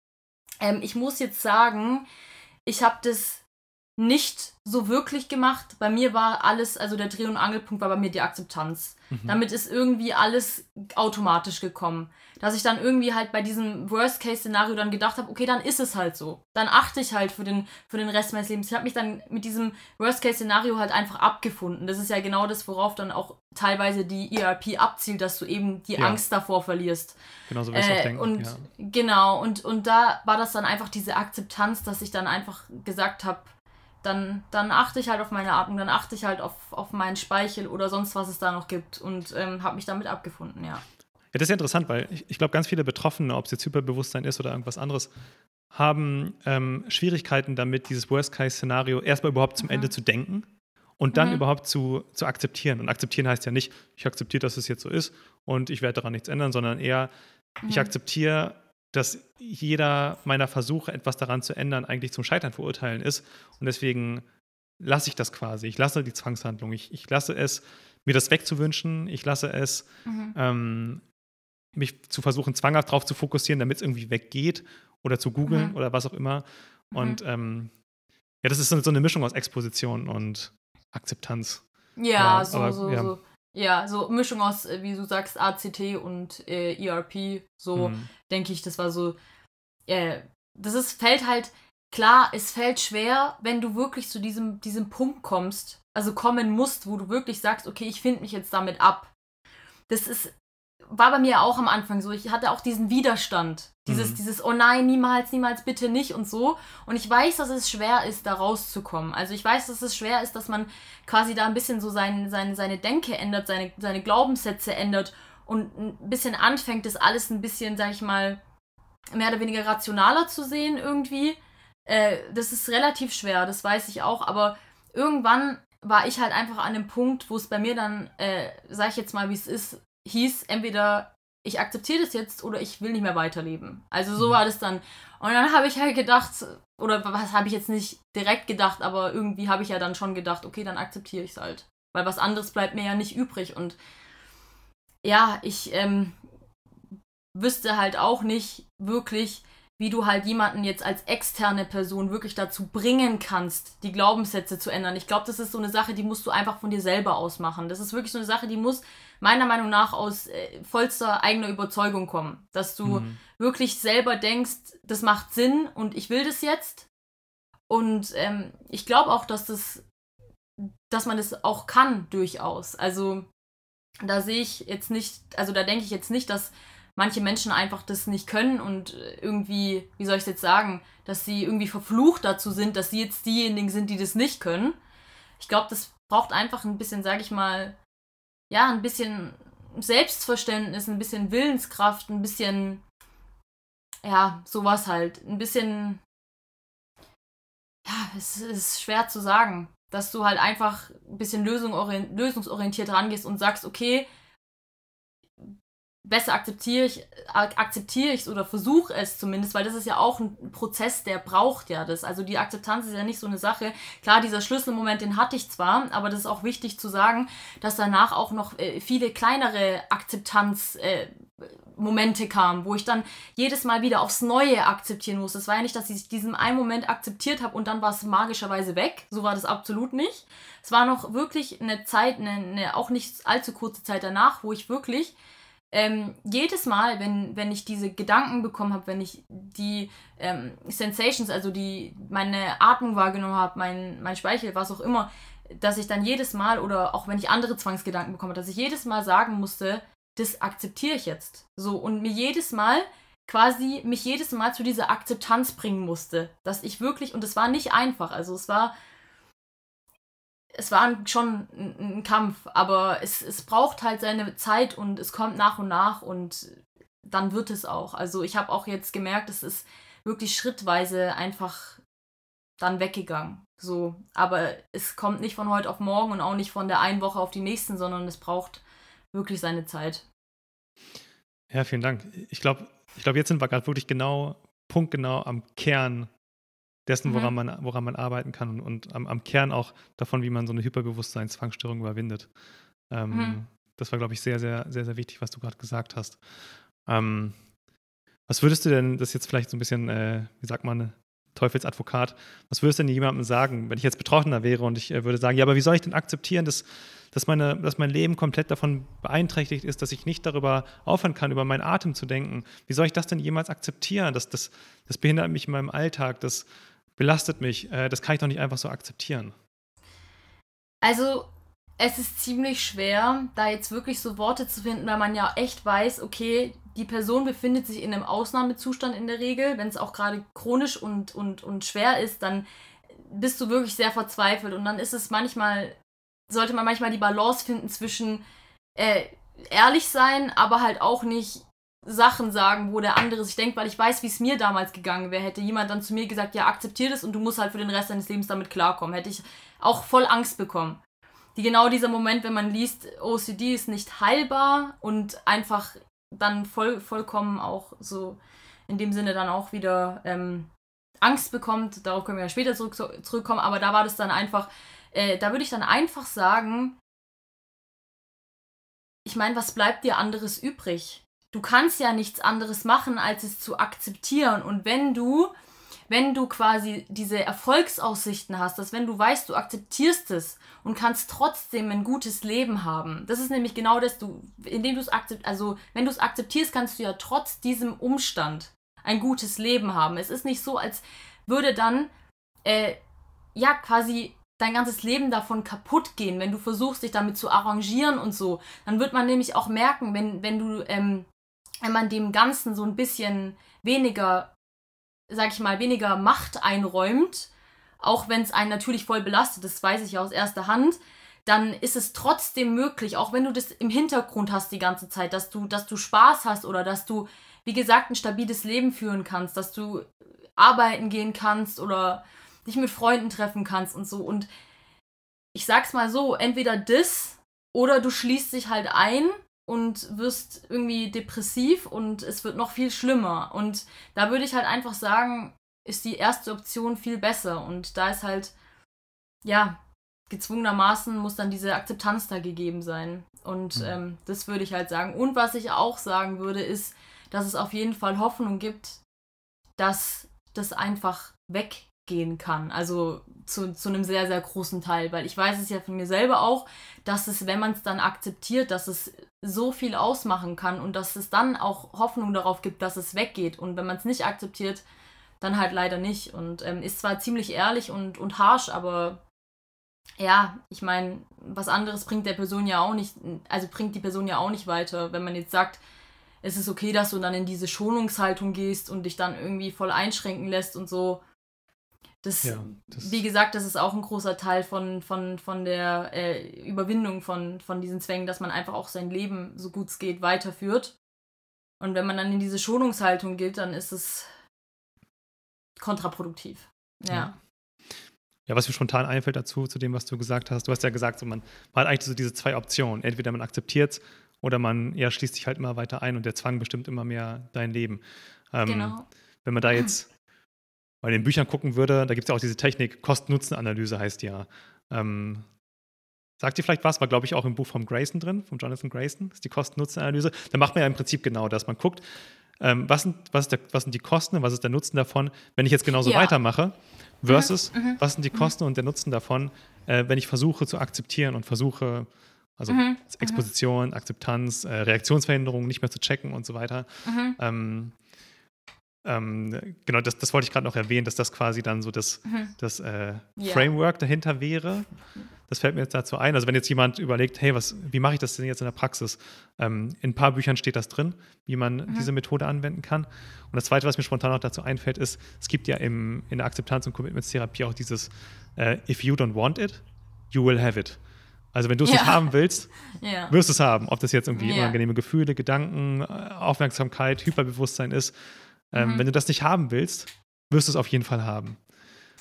Ähm, ich muss jetzt sagen, ich habe das nicht so wirklich gemacht. Bei mir war alles, also der Dreh- und Angelpunkt war bei mir die Akzeptanz. Mhm. Damit ist irgendwie alles automatisch gekommen. Dass ich dann irgendwie halt bei diesem Worst-Case-Szenario dann gedacht habe, okay, dann ist es halt so. Dann achte ich halt für den, für den Rest meines Lebens. Ich habe mich dann mit diesem Worst-Case-Szenario halt einfach abgefunden. Das ist ja genau das, worauf dann auch teilweise die ERP abzielt, dass du eben die ja. Angst davor verlierst. Genau so will ich äh, auch denken. Und ja. genau, und, und da war das dann einfach diese Akzeptanz, dass ich dann einfach gesagt habe, dann, dann achte ich halt auf meine Atmung, dann achte ich halt auf, auf meinen Speichel oder sonst was es da noch gibt und ähm, habe mich damit abgefunden, ja. Ja, das ist ja interessant, weil ich, ich glaube, ganz viele Betroffene, ob es jetzt Hyperbewusstsein ist oder irgendwas anderes, haben ähm, Schwierigkeiten damit, dieses Worst-Case-Szenario erstmal überhaupt zum mhm. Ende zu denken und dann mhm. überhaupt zu, zu akzeptieren. Und akzeptieren heißt ja nicht, ich akzeptiere, dass es jetzt so ist und ich werde daran nichts ändern, sondern eher, mhm. ich akzeptiere, dass jeder meiner Versuche, etwas daran zu ändern, eigentlich zum Scheitern verurteilen ist. Und deswegen lasse ich das quasi. Ich lasse die Zwangshandlung. Ich, ich lasse es, mir das wegzuwünschen. Ich lasse es, mhm. ähm, mich zu versuchen, zwanghaft darauf zu fokussieren, damit es irgendwie weggeht oder zu googeln mhm. oder was auch immer. Und mhm. ähm, ja, das ist so, eine Mischung aus Exposition und Akzeptanz. Ja, ja so, aber, so, ja. so. Ja, so Mischung aus, äh, wie du sagst, ACT und äh, ERP, so mhm. denke ich, das war so. Äh, das ist, fällt halt, klar, es fällt schwer, wenn du wirklich zu diesem, diesem Punkt kommst, also kommen musst, wo du wirklich sagst, okay, ich finde mich jetzt damit ab. Das ist war bei mir auch am Anfang so. Ich hatte auch diesen Widerstand. Dieses, mhm. dieses, oh nein, niemals, niemals, bitte nicht und so. Und ich weiß, dass es schwer ist, da rauszukommen. Also ich weiß, dass es schwer ist, dass man quasi da ein bisschen so sein, sein, seine Denke ändert, seine, seine Glaubenssätze ändert und ein bisschen anfängt, das alles ein bisschen, sag ich mal, mehr oder weniger rationaler zu sehen irgendwie. Äh, das ist relativ schwer, das weiß ich auch. Aber irgendwann war ich halt einfach an dem Punkt, wo es bei mir dann, äh, sag ich jetzt mal, wie es ist, hieß entweder ich akzeptiere das jetzt oder ich will nicht mehr weiterleben. Also so mhm. war das dann. Und dann habe ich halt gedacht, oder was habe ich jetzt nicht direkt gedacht, aber irgendwie habe ich ja dann schon gedacht, okay, dann akzeptiere ich es halt. Weil was anderes bleibt mir ja nicht übrig. Und ja, ich ähm, wüsste halt auch nicht wirklich, wie du halt jemanden jetzt als externe Person wirklich dazu bringen kannst, die Glaubenssätze zu ändern. Ich glaube, das ist so eine Sache, die musst du einfach von dir selber ausmachen. Das ist wirklich so eine Sache, die muss meiner Meinung nach aus äh, vollster eigener Überzeugung kommen. Dass du mhm. wirklich selber denkst, das macht Sinn und ich will das jetzt. Und ähm, ich glaube auch, dass das, dass man das auch kann, durchaus. Also da sehe ich jetzt nicht, also da denke ich jetzt nicht, dass manche Menschen einfach das nicht können und irgendwie, wie soll ich es jetzt sagen, dass sie irgendwie verflucht dazu sind, dass sie jetzt diejenigen sind, die das nicht können. Ich glaube, das braucht einfach ein bisschen, sag ich mal, ja, ein bisschen Selbstverständnis, ein bisschen Willenskraft, ein bisschen, ja, sowas halt. Ein bisschen, ja, es ist schwer zu sagen, dass du halt einfach ein bisschen lösungsorientiert rangehst und sagst, okay, besser akzeptiere ich akzeptiere ich es oder versuche es zumindest, weil das ist ja auch ein Prozess, der braucht ja das. Also die Akzeptanz ist ja nicht so eine Sache. Klar, dieser Schlüsselmoment, den hatte ich zwar, aber das ist auch wichtig zu sagen, dass danach auch noch äh, viele kleinere Akzeptanz äh, Momente kamen, wo ich dann jedes Mal wieder aufs Neue akzeptieren musste. Es war ja nicht, dass ich diesen einen Moment akzeptiert habe und dann war es magischerweise weg. So war das absolut nicht. Es war noch wirklich eine Zeit, eine, eine auch nicht allzu kurze Zeit danach, wo ich wirklich ähm, jedes Mal, wenn, wenn ich diese Gedanken bekommen habe, wenn ich die ähm, Sensations, also die meine Atmung wahrgenommen habe, mein, mein Speichel, was auch immer, dass ich dann jedes Mal oder auch wenn ich andere Zwangsgedanken bekomme, dass ich jedes Mal sagen musste, das akzeptiere ich jetzt. So und mir jedes Mal quasi mich jedes Mal zu dieser Akzeptanz bringen musste, dass ich wirklich und es war nicht einfach, also es war es war schon ein, Kampf, aber es, es braucht halt seine Zeit und es kommt nach und nach und dann wird es auch. Also ich habe auch jetzt gemerkt, es ist wirklich schrittweise einfach dann weggegangen. So, aber es kommt nicht von heute auf morgen und auch nicht von der einen Woche auf die nächsten, sondern es braucht wirklich seine Zeit. Ja, vielen Dank. Ich glaube, ich glaube, jetzt sind wir gerade wirklich genau, punktgenau am Kern dessen, woran, mhm. man, woran man arbeiten kann und, und am, am, Kern auch davon, wie man so eine Hyperbewusstseinszwangsstörung überwindet. Ähm, mhm. Das war, glaube ich, sehr, sehr, sehr, sehr wichtig, was du gerade gesagt hast. Ähm, was würdest du denn, das jetzt vielleicht so ein bisschen, äh, wie sagt man, Teufelsadvokat, was würdest du denn jemandem sagen, wenn ich jetzt Betroffener wäre und ich äh, würde sagen, ja, aber wie soll ich denn akzeptieren, dass, dass, meine, dass mein Leben komplett davon beeinträchtigt ist, dass ich nicht darüber aufhören kann, über meinen Atem zu denken? Wie soll ich das denn jemals akzeptieren? Das, das, das behindert mich in meinem Alltag, das belastet mich, äh, das kann ich doch nicht einfach so akzeptieren. Also es ist ziemlich schwer, da jetzt wirklich so Worte zu finden, weil man ja echt weiß, okay, die Person befindet sich in einem Ausnahmezustand in der Regel. Wenn es auch gerade chronisch und, und, und schwer ist, dann bist du wirklich sehr verzweifelt. Und dann ist es manchmal, sollte man manchmal die Balance finden zwischen äh, ehrlich sein, aber halt auch nicht Sachen sagen, wo der andere sich denkt, weil ich weiß, wie es mir damals gegangen wäre. Hätte jemand dann zu mir gesagt, ja, akzeptier das und du musst halt für den Rest deines Lebens damit klarkommen, hätte ich auch voll Angst bekommen die genau dieser Moment, wenn man liest, OCD ist nicht heilbar und einfach dann voll, vollkommen auch so in dem Sinne dann auch wieder ähm, Angst bekommt. Darauf können wir ja später zurück, zurückkommen, aber da war das dann einfach, äh, da würde ich dann einfach sagen, ich meine, was bleibt dir anderes übrig? Du kannst ja nichts anderes machen, als es zu akzeptieren. Und wenn du, wenn du quasi diese Erfolgsaussichten hast, dass wenn du weißt, du akzeptierst es und kannst trotzdem ein gutes Leben haben. Das ist nämlich genau das, du, indem du es akzeptierst, also wenn du es akzeptierst, kannst du ja trotz diesem Umstand ein gutes Leben haben. Es ist nicht so, als würde dann äh, ja quasi dein ganzes Leben davon kaputt gehen, wenn du versuchst, dich damit zu arrangieren und so. Dann wird man nämlich auch merken, wenn, wenn du, ähm, wenn man dem Ganzen so ein bisschen weniger, sag ich mal, weniger Macht einräumt, auch wenn es einen natürlich voll belastet, das weiß ich ja aus erster Hand, dann ist es trotzdem möglich, auch wenn du das im Hintergrund hast die ganze Zeit, dass du, dass du Spaß hast oder dass du, wie gesagt, ein stabiles Leben führen kannst, dass du arbeiten gehen kannst oder dich mit Freunden treffen kannst und so. Und ich sag's mal so, entweder das oder du schließt dich halt ein und wirst irgendwie depressiv und es wird noch viel schlimmer. Und da würde ich halt einfach sagen, ist die erste Option viel besser. Und da ist halt, ja, gezwungenermaßen muss dann diese Akzeptanz da gegeben sein. Und mhm. ähm, das würde ich halt sagen. Und was ich auch sagen würde, ist, dass es auf jeden Fall Hoffnung gibt, dass das einfach weggehen kann. Also zu, zu einem sehr, sehr großen Teil. Weil ich weiß es ja von mir selber auch, dass es, wenn man es dann akzeptiert, dass es so viel ausmachen kann und dass es dann auch Hoffnung darauf gibt, dass es weggeht. Und wenn man es nicht akzeptiert, dann halt leider nicht. Und ähm, ist zwar ziemlich ehrlich und, und harsh, aber ja, ich meine, was anderes bringt der Person ja auch nicht, also bringt die Person ja auch nicht weiter, wenn man jetzt sagt, es ist okay, dass du dann in diese Schonungshaltung gehst und dich dann irgendwie voll einschränken lässt und so. Das, ja, das wie gesagt, das ist auch ein großer Teil von, von, von der äh, Überwindung von, von diesen Zwängen, dass man einfach auch sein Leben, so gut es geht, weiterführt. Und wenn man dann in diese Schonungshaltung geht, dann ist es kontraproduktiv. Ja. ja. ja. was mir spontan einfällt dazu, zu dem, was du gesagt hast, du hast ja gesagt, so man, man hat eigentlich so diese zwei Optionen. Entweder man akzeptiert es oder man ja, schließt sich halt immer weiter ein und der Zwang bestimmt immer mehr dein Leben. Ähm, genau. Wenn man da jetzt (laughs) bei den Büchern gucken würde, da gibt es ja auch diese Technik, Kosten-Nutzen-Analyse heißt ja. Ähm, Sagt ihr vielleicht was? War, glaube ich, auch im Buch von Grayson drin, von Jonathan Grayson, ist die Kosten-Nutzen-Analyse. Da macht man ja im Prinzip genau das. Man guckt, ähm, was, sind, was, der, was, sind, die Kosten und was ist der Nutzen davon, wenn ich jetzt genauso ja. weitermache, versus mhm. mhm. was sind die mhm. Kosten mhm. und der Nutzen davon, äh, wenn ich versuche zu akzeptieren und versuche, also mhm. mhm. Exposition, Akzeptanz, äh, Reaktionsverhinderung nicht mehr zu checken und so weiter. Ähm, ähm, genau, das, das wollte ich gerade noch erwähnen, dass das quasi dann so das, das äh, yeah. Framework dahinter wäre. Das fällt mir jetzt dazu ein. Also wenn jetzt jemand überlegt, hey, was, wie mache ich das denn jetzt in der Praxis? Ähm, in ein paar Büchern steht das drin, wie man mhm. diese Methode anwenden kann. Und das Zweite, was mir spontan noch dazu einfällt, ist, es gibt ja im, in der Akzeptanz- und Commitments-Therapie auch dieses äh, If you don't want it, you will have it. Also wenn du es ja. nicht haben willst, (laughs) ja. wirst du es haben. Ob das jetzt irgendwie ja. unangenehme Gefühle, Gedanken, Aufmerksamkeit, Hyperbewusstsein ist. Ähm, mhm. Wenn du das nicht haben willst, wirst du es auf jeden Fall haben.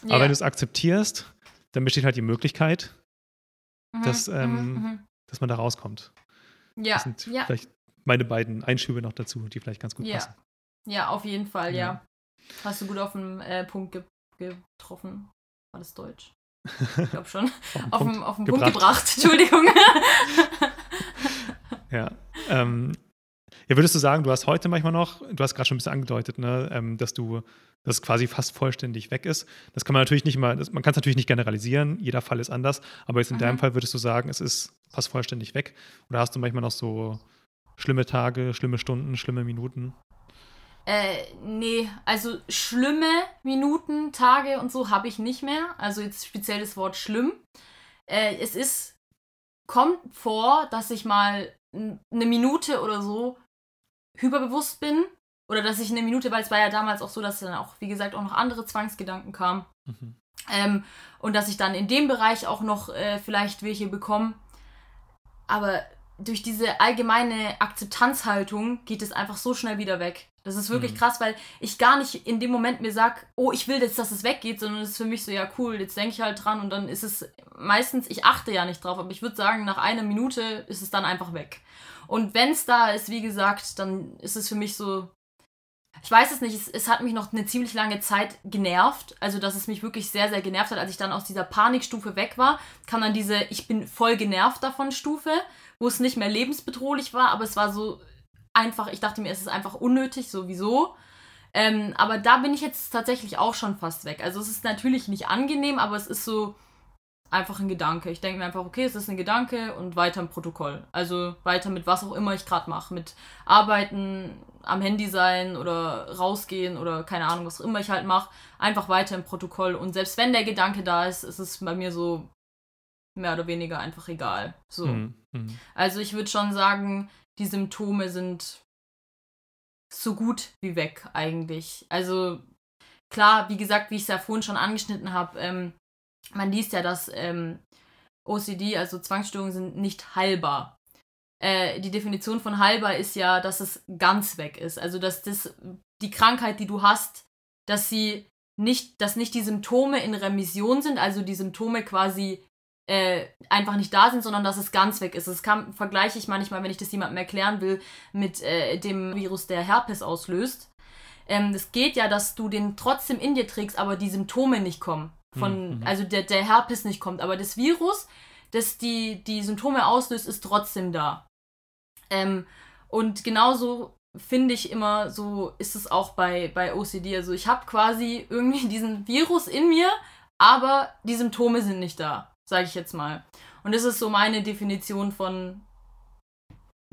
Aber wenn du es akzeptierst, dann besteht halt die Möglichkeit, mhm, dass, mhm, ähm, mhm. dass man da rauskommt. Ja. Das sind ja. vielleicht meine beiden Einschübe noch dazu, die vielleicht ganz gut ja. passen. Ja, auf jeden Fall, ja. ja. Hast du gut auf den äh, Punkt ge getroffen. War das Deutsch? Ich glaube schon. (laughs) auf, den, auf den Punkt gebracht, (laughs) Entschuldigung. ja. Ähm, Ja, würdest du sagen, du hast heute manchmal noch, du hast gerade schon ein bisschen angedeutet, ne, ähm, dass du das quasi fast vollständig weg ist. Das kann man natürlich nicht mal, das, man kann es natürlich nicht generalisieren, jeder Fall ist anders, aber jetzt in mhm. deinem Fall würdest du sagen, es ist fast vollständig weg. Oder hast du manchmal noch so schlimme Tage, schlimme Stunden, schlimme Minuten? Äh, nee, also schlimme Minuten, Tage und so habe ich nicht mehr. Also jetzt speziell das Wort schlimm. Äh, es ist, kommt vor, dass ich mal eine Minute oder so hyperbewusst bin. Oder dass ich eine Minute, weil es war ja damals auch so, dass dann auch, wie gesagt, auch noch andere Zwangsgedanken kamen. Mhm. Ähm, und dass ich dann in dem Bereich auch noch äh, vielleicht welche bekomme. Aber durch diese allgemeine Akzeptanzhaltung geht es einfach so schnell wieder weg. Das ist wirklich mhm. krass, weil ich gar nicht in dem Moment mir sag, oh, ich will jetzt, dass es weggeht, sondern es ist für mich so, ja cool, jetzt denke ich halt dran und dann ist es meistens, ich achte ja nicht drauf, aber ich würde sagen, nach einer Minute ist es dann einfach weg. Und wenn es da ist, wie gesagt, dann ist es für mich so, ich weiß es nicht, es, es, hat mich noch eine ziemlich lange Zeit genervt. Also, dass es mich wirklich sehr, sehr genervt hat. Als ich dann aus dieser Panikstufe weg war, kam dann diese Ich bin voll genervt davon Stufe, wo es nicht mehr lebensbedrohlich war, aber es war so einfach, ich dachte mir, es ist einfach unnötig, sowieso. Ähm, aber da bin ich jetzt tatsächlich auch schon fast weg. Also, es ist natürlich nicht angenehm, aber es ist so, einfach ein Gedanke. Ich denke mir einfach, okay, es ist ein Gedanke und weiter im Protokoll. Also weiter mit was auch immer ich gerade mache. Mit Arbeiten, am Handy sein oder rausgehen oder keine Ahnung, was auch immer ich halt mache. Einfach weiter im Protokoll. Und selbst wenn der Gedanke da ist, ist es bei mir so mehr oder weniger einfach egal. So. Mhm. mhm. Also ich würde schon sagen, die Symptome sind so gut wie weg eigentlich. Also klar, wie gesagt, wie ich es ja vorhin schon angeschnitten habe, ähm, man liest ja, dass ähm, OCD, also Zwangsstörungen, sind nicht heilbar. Äh, die Definition von heilbar ist ja, dass es ganz weg ist. Also dass das die Krankheit, die du hast, dass sie nicht, dass nicht die Symptome in Remission sind, also die Symptome quasi äh, einfach nicht da sind, sondern dass es ganz weg ist. Das kann, vergleiche ich manchmal, wenn ich das jemandem erklären will, mit äh, dem Virus, der Herpes auslöst. Ähm, es geht ja, dass du den trotzdem in dir trägst, aber die Symptome nicht kommen von, mhm. also der, der Herpes nicht kommt. Aber das Virus, das die, die Symptome auslöst, ist trotzdem da. Ähm, und genauso finde ich immer, so ist es auch bei, bei OCD. Also ich habe quasi irgendwie (laughs) diesen Virus in mir, aber die Symptome sind nicht da, sage ich jetzt mal. Und das ist so meine Definition von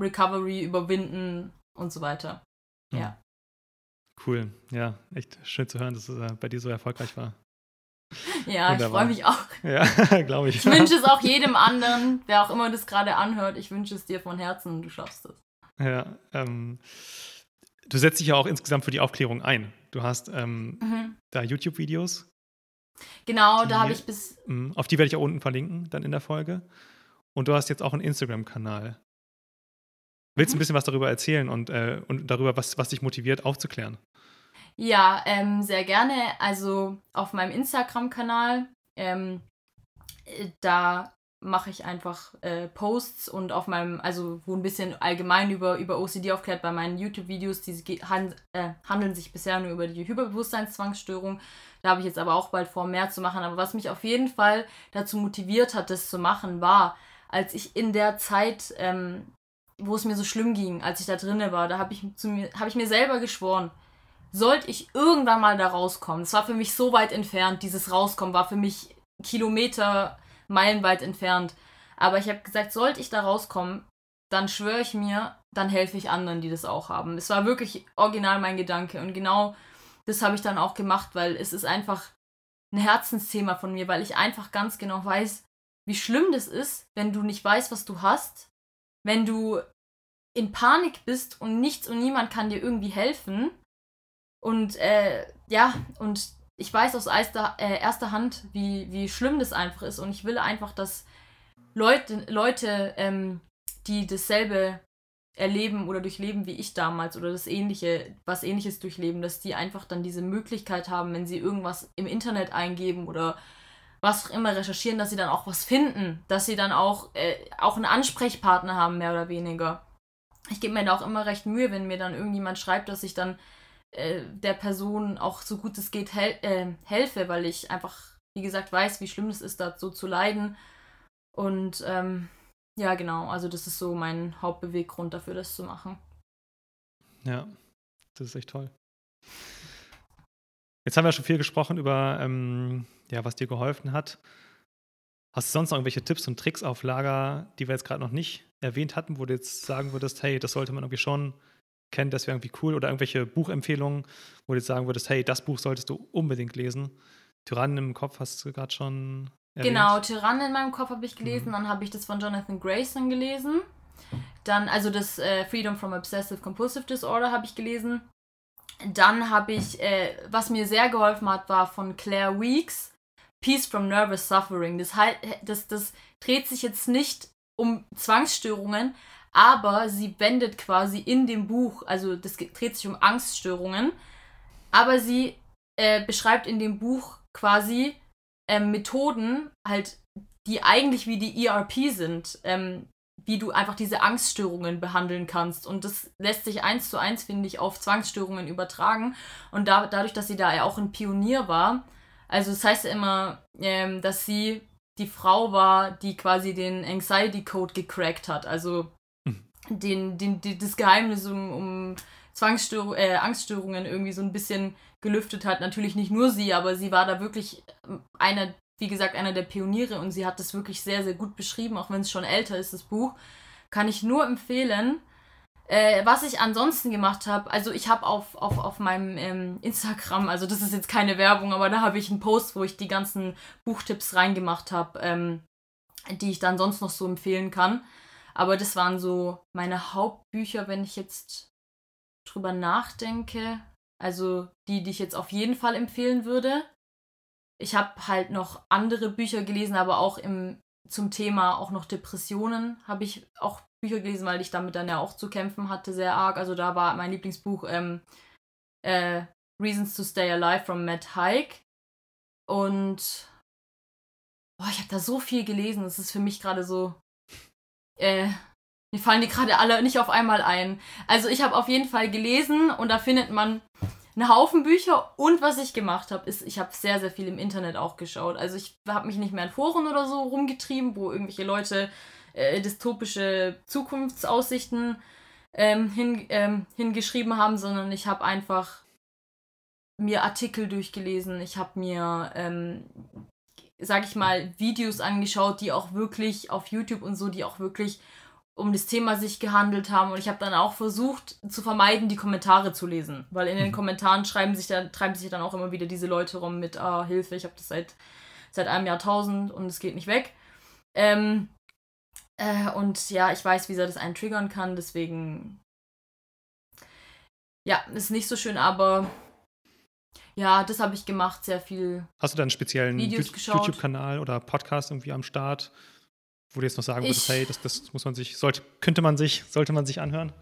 Recovery, Überwinden und so weiter. Ja. ja. Cool, ja, echt schön zu hören, dass es äh, bei dir so erfolgreich war. Ja, Wunderbar. ich freue mich auch. Ja, (laughs) glaube ich. Ich wünsche es auch jedem anderen, wer auch immer das gerade anhört. Ich wünsche es dir von Herzen, du schaffst es. Ja, ähm, du setzt dich ja auch insgesamt für die Aufklärung ein. Du hast ähm, mhm. da YouTube-Videos. Genau, da habe ich bis. Mhm, auf die werde ich auch unten verlinken, dann in der Folge. Und du hast jetzt auch einen Instagram-Kanal. Willst du mhm. ein bisschen was darüber erzählen und, äh, und darüber, was, was dich motiviert, aufzuklären? Ja, ähm, sehr gerne. Also auf meinem Instagram-Kanal, ähm, äh, da mache ich einfach äh, Posts und auf meinem, also wo ein bisschen allgemein über, über OCD aufklärt bei meinen YouTube-Videos, die hand, äh, handeln sich bisher nur über die Hyperbewusstseinszwangsstörung. Da habe ich jetzt aber auch bald vor, mehr zu machen. Aber was mich auf jeden Fall dazu motiviert hat, das zu machen, war, als ich in der Zeit, ähm, wo es mir so schlimm ging, als ich da drinne war, da habe ich, hab ich mir selber geschworen, sollte ich irgendwann mal da rauskommen, es war für mich so weit entfernt, dieses Rauskommen war für mich Kilometer, meilenweit entfernt. Aber ich habe gesagt, sollte ich da rauskommen, dann schwöre ich mir, dann helfe ich anderen, die das auch haben. Es war wirklich original mein Gedanke und genau das habe ich dann auch gemacht, weil es ist einfach ein Herzensthema von mir, weil ich einfach ganz genau weiß, wie schlimm das ist, wenn du nicht weißt, was du hast, wenn du in Panik bist und nichts und niemand kann dir irgendwie helfen und äh, ja, und ich weiß aus erster, äh, erster Hand, wie, wie schlimm das einfach ist. Und ich will einfach, dass Leute, Leute ähm, die dasselbe erleben oder durchleben wie ich damals oder das ähnliche, was ähnliches durchleben, dass die einfach dann diese Möglichkeit haben, wenn sie irgendwas im Internet eingeben oder was auch immer recherchieren, dass sie dann auch was finden, dass sie dann auch, äh, auch einen Ansprechpartner haben, mehr oder weniger. Ich gebe mir da auch immer recht Mühe, wenn mir dann irgendjemand schreibt, dass ich dann äh, der Person auch so gut es geht hel äh, helfe, weil ich einfach, wie gesagt, weiß, wie schlimm es ist, da so zu leiden. Und ähm, ja, genau, also das ist so mein Hauptbeweggrund dafür, das zu machen. Ja, das ist echt toll. Jetzt haben wir schon viel gesprochen über, ähm, ja, was dir geholfen hat. Hast du sonst noch irgendwelche Tipps und Tricks auf Lager, die wir jetzt gerade noch nicht erwähnt hatten, wo du jetzt sagen würdest, hey, das sollte man irgendwie schon kennen, das wäre irgendwie cool? Oder irgendwelche Buchempfehlungen, wo du jetzt sagen würdest, hey, das Buch solltest du unbedingt lesen? Tyrannen im Kopf hast du gerade schon erwähnt. Genau, Tyrannen in meinem Kopf habe ich gelesen, mhm. dann habe ich das von Jonathan Grayson gelesen. Dann, also das äh, Freedom from Obsessive Compulsive Disorder habe ich gelesen. Dann habe ich, äh, was mir sehr geholfen hat, war von Claire Weeks, Peace from Nervous Suffering. Das, das, das dreht sich jetzt nicht um Zwangsstörungen, aber sie wendet quasi in dem Buch, also das dreht sich um Angststörungen, aber sie äh, beschreibt in dem Buch quasi äh, Methoden, halt, die eigentlich wie die ERP sind, ähm, wie du einfach diese Angststörungen behandeln kannst. Und das lässt sich eins zu eins, finde ich, auf Zwangsstörungen übertragen. Und da, dadurch, dass sie da ja auch ein Pionier war, also das heißt ja immer, ähm, dass sie die Frau war, die quasi den Anxiety Code gecrackt hat. Also den, den, die, das Geheimnis um, um Zwangsstörung, äh, Angststörungen irgendwie so ein bisschen gelüftet hat. Natürlich nicht nur sie, aber sie war da wirklich ähm, einer wie gesagt, einer der Pioniere und sie hat das wirklich sehr, sehr gut beschrieben, auch wenn es schon älter ist, das Buch. Kann ich nur empfehlen. Äh, was ich ansonsten gemacht habe, also ich habe auf, auf, auf meinem ähm, Instagram, also das ist jetzt keine Werbung, aber da habe ich einen Post, wo ich die ganzen Buchtipps reingemacht habe, ähm, die ich dann sonst noch so empfehlen kann. Aber das waren so meine Hauptbücher, wenn ich jetzt drüber nachdenke. Also die, die ich jetzt auf jeden Fall empfehlen würde. Ich habe halt noch andere Bücher gelesen, aber auch im, zum Thema auch noch Depressionen habe ich auch Bücher gelesen, weil ich damit dann ja auch zu kämpfen hatte, sehr arg. Also da war mein Lieblingsbuch ähm, äh, Reasons to Stay Alive from Matt Haig. Und boah, ich habe da so viel gelesen. Das ist für mich gerade so. Äh, mir fallen die gerade alle nicht auf einmal ein. Also ich habe auf jeden Fall gelesen und da findet man einen Haufen Bücher und was ich gemacht habe, ist, ich habe sehr, sehr viel im Internet auch geschaut. Also ich habe mich nicht mehr in Foren oder so rumgetrieben, wo irgendwelche Leute äh, dystopische Zukunftsaussichten ähm, hin, ähm, hingeschrieben haben, sondern ich habe einfach mir Artikel durchgelesen. Ich habe mir, ähm, sag ich mal, Videos angeschaut, die auch wirklich auf YouTube und so, die auch wirklich um das Thema sich gehandelt haben. Und ich habe dann auch versucht zu vermeiden, die Kommentare zu lesen. Weil in den mhm. Kommentaren schreiben sich dann, treiben sich dann auch immer wieder diese Leute rum mit, ah, Hilfe, ich habe das seit, seit einem Jahrtausend und es geht nicht weg. Ähm, äh, und ja, ich weiß, wie sehr das einen triggern kann, deswegen. Ja, ist nicht so schön, aber ja, das habe ich gemacht, sehr viel. Hast du da einen speziellen YouTube-Kanal oder Podcast irgendwie am Start? wo du jetzt noch sagen würdest, hey, das, das muss man sich, sollte, könnte man sich, sollte man sich anhören?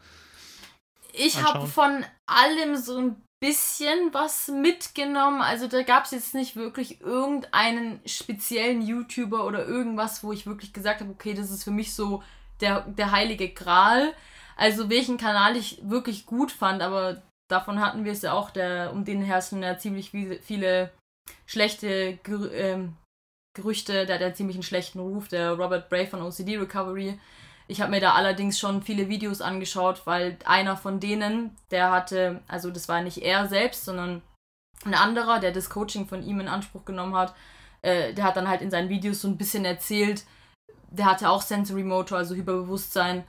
Ich habe von allem so ein bisschen was mitgenommen. Also da gab es jetzt nicht wirklich irgendeinen speziellen YouTuber oder irgendwas, wo ich wirklich gesagt habe, okay, das ist für mich so der, der heilige Gral. Also welchen Kanal ich wirklich gut fand, aber davon hatten wir es ja auch, der, um den herrschen ja ziemlich viele schlechte ähm, Gerüchte, der hat ja ziemlich einen schlechten Ruf, der Robert Bray von OCD Recovery. Ich habe mir da allerdings schon viele Videos angeschaut, weil einer von denen, der hatte, also das war nicht er selbst, sondern ein anderer, der das Coaching von ihm in Anspruch genommen hat, äh, der hat dann halt in seinen Videos so ein bisschen erzählt, der hatte auch Sensory Motor, also Hyperbewusstsein,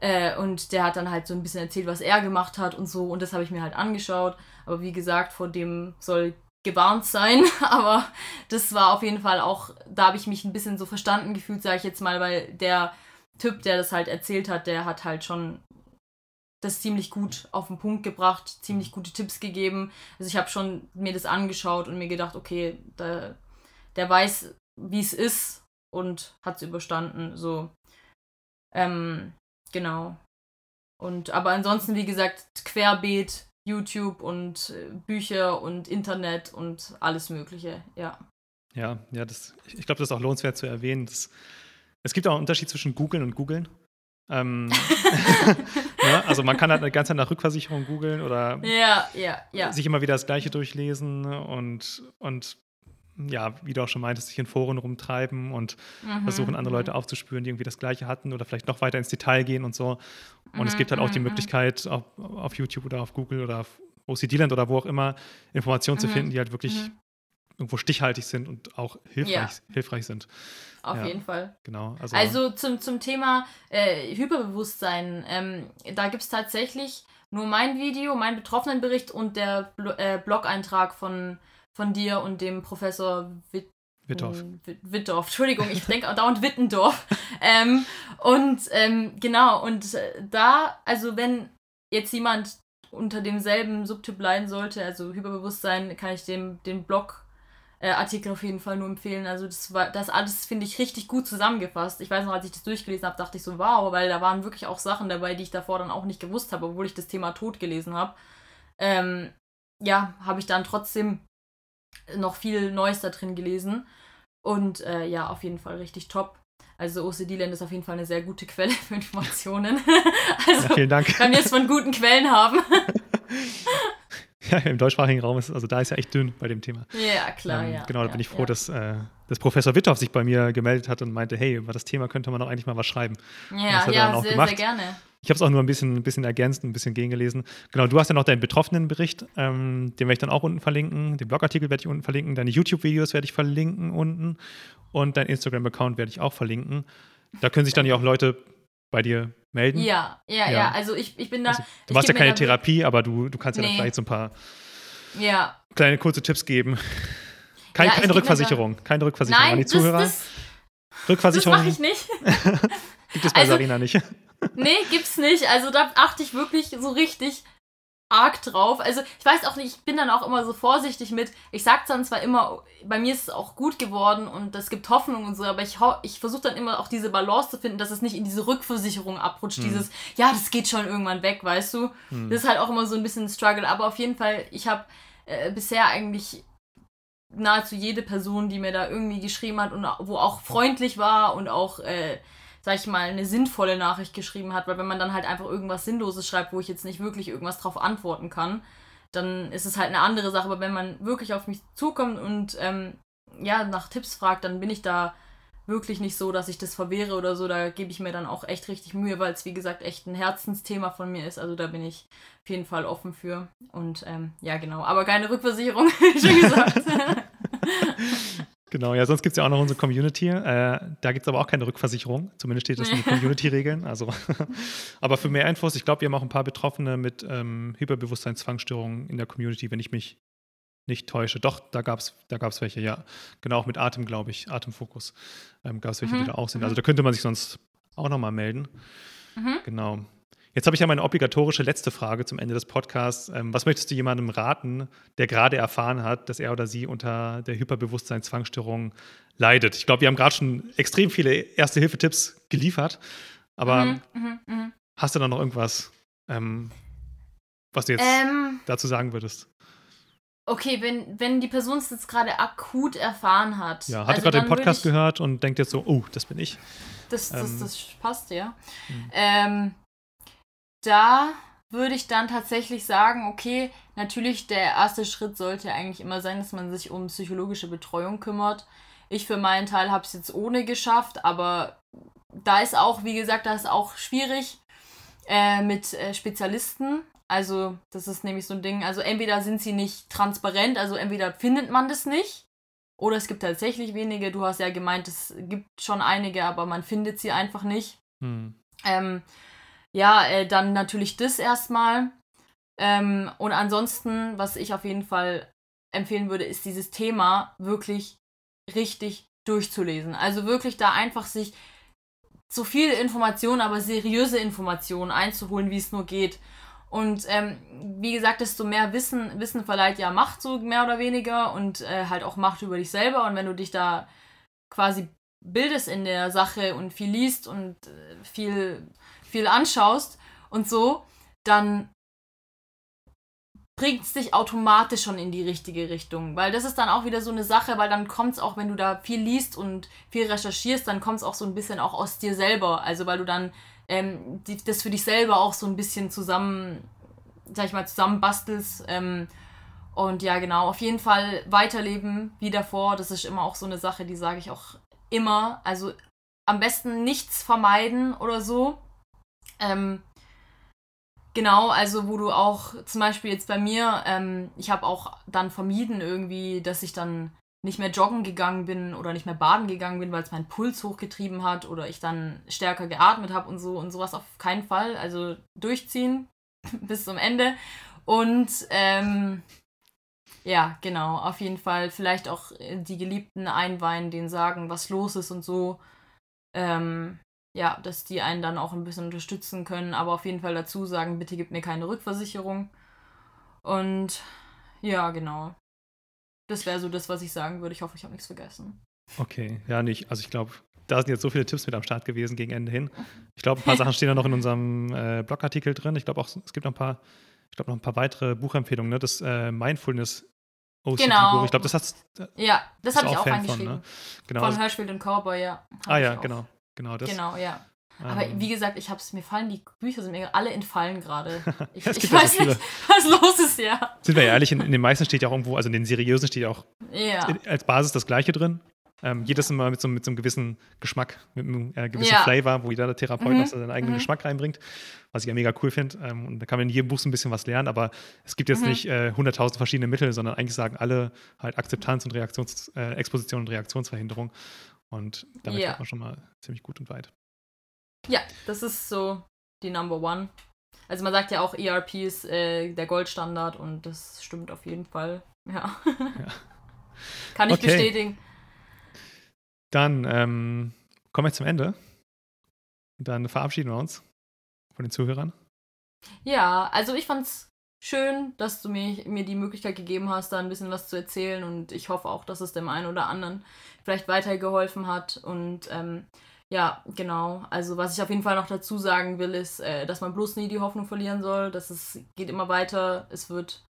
äh, und der hat dann halt so ein bisschen erzählt, was er gemacht hat und so, und das habe ich mir halt angeschaut. Aber wie gesagt, vor dem soll gewarnt sein, (laughs) aber das war auf jeden Fall auch, da habe ich mich ein bisschen so verstanden gefühlt, sage ich jetzt mal, weil der Typ, der das halt erzählt hat, der hat halt schon das ziemlich gut auf den Punkt gebracht, ziemlich gute Tipps gegeben. Also ich habe schon mir das angeschaut und mir gedacht, okay, der, der weiß, wie es ist und hat es überstanden. So. Ähm, genau. Und aber ansonsten, wie gesagt, querbeet YouTube und äh, Bücher und Internet und alles Mögliche, ja. Ja, ja, das, ich glaube, das ist auch lohnenswert zu erwähnen. Das, es gibt auch einen Unterschied zwischen Googeln und Googeln. Ähm, ja, (laughs) (laughs) also man kann halt eine ganze Zeit nach Rückversicherung googeln oder ja, ja, ja. sich immer wieder das Gleiche durchlesen und, und ja, wie du auch schon meintest, sich in Foren rumtreiben und mhm, versuchen, andere mhm. Leute aufzuspüren, die irgendwie das Gleiche hatten oder vielleicht noch weiter ins Detail gehen und so. Und mhm, es gibt halt auch die mhm, mhm. Möglichkeit, auf, auf YouTube oder auf Google oder auf OCD-Land oder wo auch immer, Informationen zu finden, die halt wirklich irgendwo stichhaltig sind und auch hilfreich, ja. hilfreich sind. Auf ja, jeden Fall. Genau. Also, also zum, zum Thema äh, Hyperbewusstsein, ähm, da gibt es tatsächlich nur mein Video, mein Betroffenenbericht und der Blo äh, Blog-Eintrag von, von dir und dem Professor Witt Wittorf. Wittorf, Entschuldigung, ich denke dauernd Wittendorf. (laughs) ähm, und ähm, genau, und äh, da, also wenn jetzt jemand unter demselben Subtyp leiden sollte, also Hyperbewusstsein, kann ich dem den Blog äh, Artikel auf jeden Fall nur empfehlen. Also das war das alles finde ich richtig gut zusammengefasst. Ich weiß noch, als ich das durchgelesen habe, dachte ich so, wow, weil da waren wirklich auch Sachen dabei, die ich davor dann auch nicht gewusst habe, obwohl ich das Thema Tod gelesen habe. Ähm, ja, habe ich dann trotzdem noch viel Neues da drin gelesen. Und äh, ja, auf jeden Fall richtig top. Also OCD-Land ist auf jeden Fall eine sehr gute Quelle (laughs) für Informationen. (laughs) also ja, vielen Dank. Wenn wir es von guten Quellen haben. (laughs) Ja, im deutschsprachigen Raum ist, also da ist ja echt dünn bei dem Thema. Ja, klar, ähm, ja. Genau, da ja, bin ich froh, ja. dass, äh, dass Professor Wittorf sich bei mir gemeldet hat und meinte, hey, über das Thema könnte man doch eigentlich mal was schreiben. Ja, ja, sehr, sehr gerne. Ich habe es auch nur ein bisschen, ein bisschen ergänzt, ein bisschen gegengelesen. Genau, du hast ja noch deinen Betroffenenbericht, ähm, den werde ich dann auch unten verlinken. Den Blogartikel werde ich unten verlinken. Deine YouTube-Videos werde ich verlinken unten. Und dein Instagram-Account werde ich auch verlinken. Da können sich dann ja auch Leute bei dir melden? Ja, ja, ja. ja. Also ich, ich bin da. Also, du machst ja keine Therapie, aber du, du kannst ja nee. dann vielleicht so ein paar ja. kleine kurze Tipps geben. Kein, ja, keine Rückversicherung. Keine Rückversicherung Nein, an die Zuhörer. Das, Rückversicherung. Das mache ich nicht. (laughs) gibt es bei also, Sarina nicht. (laughs) nee, gibt's nicht. Also da achte ich wirklich so richtig arg drauf. Also ich weiß auch nicht, ich bin dann auch immer so vorsichtig mit, ich sag dann zwar immer, bei mir ist es auch gut geworden und es gibt Hoffnung und so, aber ich, ich versuche dann immer auch diese Balance zu finden, dass es nicht in diese Rückversicherung abrutscht, hm. dieses, ja, das geht schon irgendwann weg, weißt du. Hm. Das ist halt auch immer so ein bisschen ein Struggle, aber auf jeden Fall, ich habe äh, bisher eigentlich nahezu jede Person, die mir da irgendwie geschrieben hat und wo auch freundlich war und auch äh, sag ich mal, eine sinnvolle Nachricht geschrieben hat, weil wenn man dann halt einfach irgendwas Sinnloses schreibt, wo ich jetzt nicht wirklich irgendwas drauf antworten kann, dann ist es halt eine andere Sache. Aber wenn man wirklich auf mich zukommt und ähm, ja, nach Tipps fragt, dann bin ich da wirklich nicht so, dass ich das verwehre oder so. Da gebe ich mir dann auch echt richtig Mühe, weil es, wie gesagt, echt ein Herzensthema von mir ist. Also da bin ich auf jeden Fall offen für. Und ähm, ja, genau. Aber keine Rückversicherung, (laughs) schon gesagt. (laughs) Genau, ja, sonst gibt es ja auch noch unsere Community. Äh, da gibt es aber auch keine Rückversicherung. Zumindest steht das in den (laughs) Community-Regeln. Also, (laughs) aber für mehr Infos, ich glaube, wir haben auch ein paar Betroffene mit ähm, Hyperbewusstseinszwangsstörungen in der Community, wenn ich mich nicht täusche. Doch, da gab es da gab's welche, ja. Genau, auch mit Atem, glaube ich, Atemfokus ähm, gab es welche, mhm. die da auch sind. Also da könnte man sich sonst auch nochmal melden. Mhm. Genau. Jetzt habe ich ja meine obligatorische letzte Frage zum Ende des Podcasts. Ähm, was möchtest du jemandem raten, der gerade erfahren hat, dass er oder sie unter der Hyperbewusstseinszwangsstörung leidet? Ich glaube, wir haben gerade schon extrem viele Erste-Hilfe-Tipps geliefert, aber mhm, mh, mh. hast du da noch irgendwas, ähm, was du jetzt ähm, dazu sagen würdest? Okay, wenn, wenn die Person es jetzt gerade akut erfahren hat. Ja, hatte also gerade den Podcast gehört und denkt jetzt so, oh, das bin ich. Das, das, ähm, das passt, ja. Mhm. Ähm, da würde ich dann tatsächlich sagen, okay, natürlich der erste Schritt sollte eigentlich immer sein, dass man sich um psychologische Betreuung kümmert. Ich für meinen Teil habe es jetzt ohne geschafft, aber da ist auch, wie gesagt, da ist auch schwierig äh, mit äh, Spezialisten. Also das ist nämlich so ein Ding, also entweder sind sie nicht transparent, also entweder findet man das nicht, oder es gibt tatsächlich wenige. Du hast ja gemeint, es gibt schon einige, aber man findet sie einfach nicht. Hm. Ähm, ja, äh, dann natürlich das erstmal. Ähm, und ansonsten, was ich auf jeden Fall empfehlen würde, ist dieses Thema wirklich richtig durchzulesen. Also wirklich da einfach sich so viele Informationen, aber seriöse Informationen einzuholen, wie es nur geht. Und ähm, wie gesagt, desto mehr Wissen, Wissen verleiht ja Macht, so mehr oder weniger, und äh, halt auch Macht über dich selber. Und wenn du dich da quasi bildest in der Sache und viel liest und äh, viel viel anschaust und so, dann bringt es dich automatisch schon in die richtige Richtung. Weil das ist dann auch wieder so eine Sache, weil dann kommt es auch, wenn du da viel liest und viel recherchierst, dann kommt es auch so ein bisschen auch aus dir selber. Also weil du dann ähm, die, das für dich selber auch so ein bisschen zusammen, sag ich mal, zusammenbastelst. Ähm, Und ja, genau, auf jeden Fall weiterleben wie davor. Das ist immer auch so eine Sache, die sage ich auch immer. Also am besten nichts vermeiden oder so. Ähm, genau, also wo du auch zum Beispiel jetzt bei mir, ähm, ich habe auch dann vermieden irgendwie, dass ich dann nicht mehr joggen gegangen bin oder nicht mehr baden gegangen bin, weil es meinen Puls hochgetrieben hat oder ich dann stärker geatmet habe und so und sowas auf keinen Fall. Also durchziehen (laughs) bis zum Ende. Und ähm, ja, genau, auf jeden Fall vielleicht auch äh, die Geliebten einweihen, denen sagen, was los ist und so. Ähm, ja, dass die einen dann auch ein bisschen unterstützen können, aber auf jeden Fall dazu sagen, bitte gib mir keine Rückversicherung. Und ja, genau. Das wäre so das, was ich sagen würde. Ich hoffe, ich habe nichts vergessen. Okay, ja, nicht. Also ich glaube, da sind jetzt so viele Tipps mit am Start gewesen gegen Ende hin. Ich glaube, ein paar Sachen stehen da noch in unserem äh, Blogartikel drin. Ich glaube auch, es gibt noch ein paar, ich glaube noch ein paar weitere Buchempfehlungen. Ne? Das äh, Mindfulness OCD genau. Ich glaube, das hast Ja, das habe ich auch Fan reingeschrieben. Von, ne? genau. von Hirschfeld und Cowboy, ja. Ah ja, genau. Genau, das. Genau, ja. Aber ähm, wie gesagt, ich hab's, mir fallen die Bücher sind mir alle entfallen gerade. (laughs) Ich, ich weiß nicht, was los ist, ja. Sind wir ehrlich, in, in, den meisten steht ja auch irgendwo, also in den seriösen steht ja auch ja. als Basis das Gleiche drin. Ähm, jedes Mal mit so, mit so einem gewissen Geschmack, mit einem äh, gewissen ja. Flavor, wo jeder Therapeut mhm. seinen eigenen mhm. Geschmack reinbringt, was ich ja mega cool finde. Ähm, und da kann man in jedem Buch so ein bisschen was lernen, aber es gibt jetzt mhm. nicht äh, 100.000 verschiedene Mittel, sondern eigentlich sagen alle halt Akzeptanz und Reaktions, äh, Exposition und Reaktionsverhinderung. Und damit ja. kommt man schon mal ziemlich gut und weit. Ja, das ist so die Number One. Also man sagt ja auch, ERP ist äh, der Goldstandard und das stimmt auf jeden Fall. Ja. ja. (laughs) Kann ich okay. bestätigen. Dann ähm, kommen wir zum Ende. Und dann verabschieden wir uns von den Zuhörern. Ja, also ich fand's schön, dass du mir, mir die Möglichkeit gegeben hast, da ein bisschen was zu erzählen und ich hoffe auch, dass es dem einen oder anderen vielleicht weitergeholfen hat und ähm, ja, genau. Also was ich auf jeden Fall noch dazu sagen will, ist, äh, dass man bloß nie die Hoffnung verlieren soll. Dass es geht immer weiter. Es wird,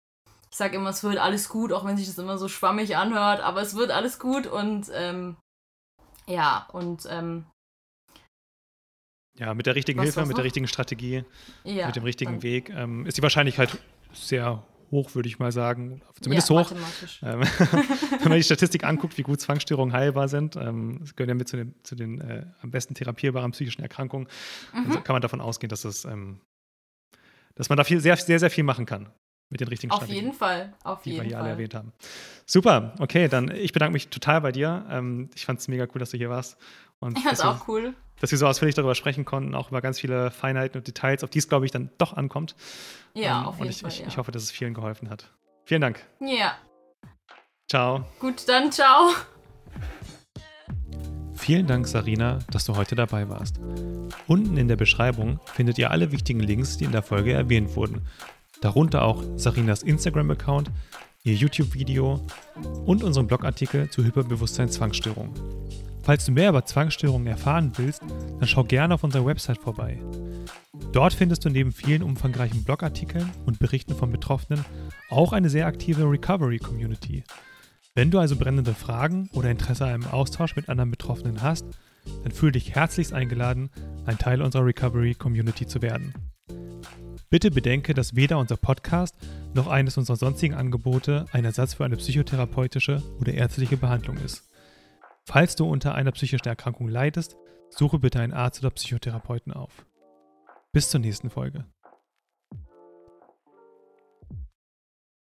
ich sage immer, es wird alles gut, auch wenn sich das immer so schwammig anhört, aber es wird alles gut und ähm, ja, und ähm, ja, mit der richtigen Hilfe, mit der richtigen Strategie, ja, mit dem richtigen Weg ähm, ist die Wahrscheinlichkeit sehr hoch, würde ich mal sagen. Zumindest ja, hoch. Ähm, (laughs) wenn man die Statistik anguckt, wie gut Zwangsstörungen heilbar sind, ähm, das gehört ja mit zu den, zu den äh, am besten therapierbaren psychischen Erkrankungen, mhm. dann kann man davon ausgehen, dass, es, ähm, dass man da viel, sehr, sehr, sehr viel machen kann mit den richtigen Auf Strategien. Auf jeden Fall, auf die jeden wir hier Fall. alle erwähnt haben. Super, okay, dann ich bedanke mich total bei dir. Ähm, ich fand es mega cool, dass du hier warst. Und ich fand es auch cool dass wir so ausführlich darüber sprechen konnten, auch über ganz viele Feinheiten und Details, auf die es, glaube ich, dann doch ankommt. Ja, ähm, auf jeden und ich, Fall. Ich, ja. ich hoffe, dass es vielen geholfen hat. Vielen Dank. Ja. Ciao. Gut, dann ciao. Vielen Dank, Sarina, dass du heute dabei warst. Unten in der Beschreibung findet ihr alle wichtigen Links, die in der Folge erwähnt wurden. Darunter auch Sarinas Instagram-Account, ihr YouTube-Video und unseren Blogartikel zu Hyperbewusstsein-Zwangsstörungen. Falls du mehr über Zwangsstörungen erfahren willst, dann schau gerne auf unserer Website vorbei. Dort findest du neben vielen umfangreichen Blogartikeln und Berichten von Betroffenen auch eine sehr aktive Recovery-Community. Wenn du also brennende Fragen oder Interesse an einem Austausch mit anderen Betroffenen hast, dann fühle dich herzlichst eingeladen, ein Teil unserer Recovery-Community zu werden. Bitte bedenke, dass weder unser Podcast noch eines unserer sonstigen Angebote ein Ersatz für eine psychotherapeutische oder ärztliche Behandlung ist. Falls du unter einer psychischen Erkrankung leidest, suche bitte einen Arzt oder Psychotherapeuten auf. Bis zur nächsten Folge.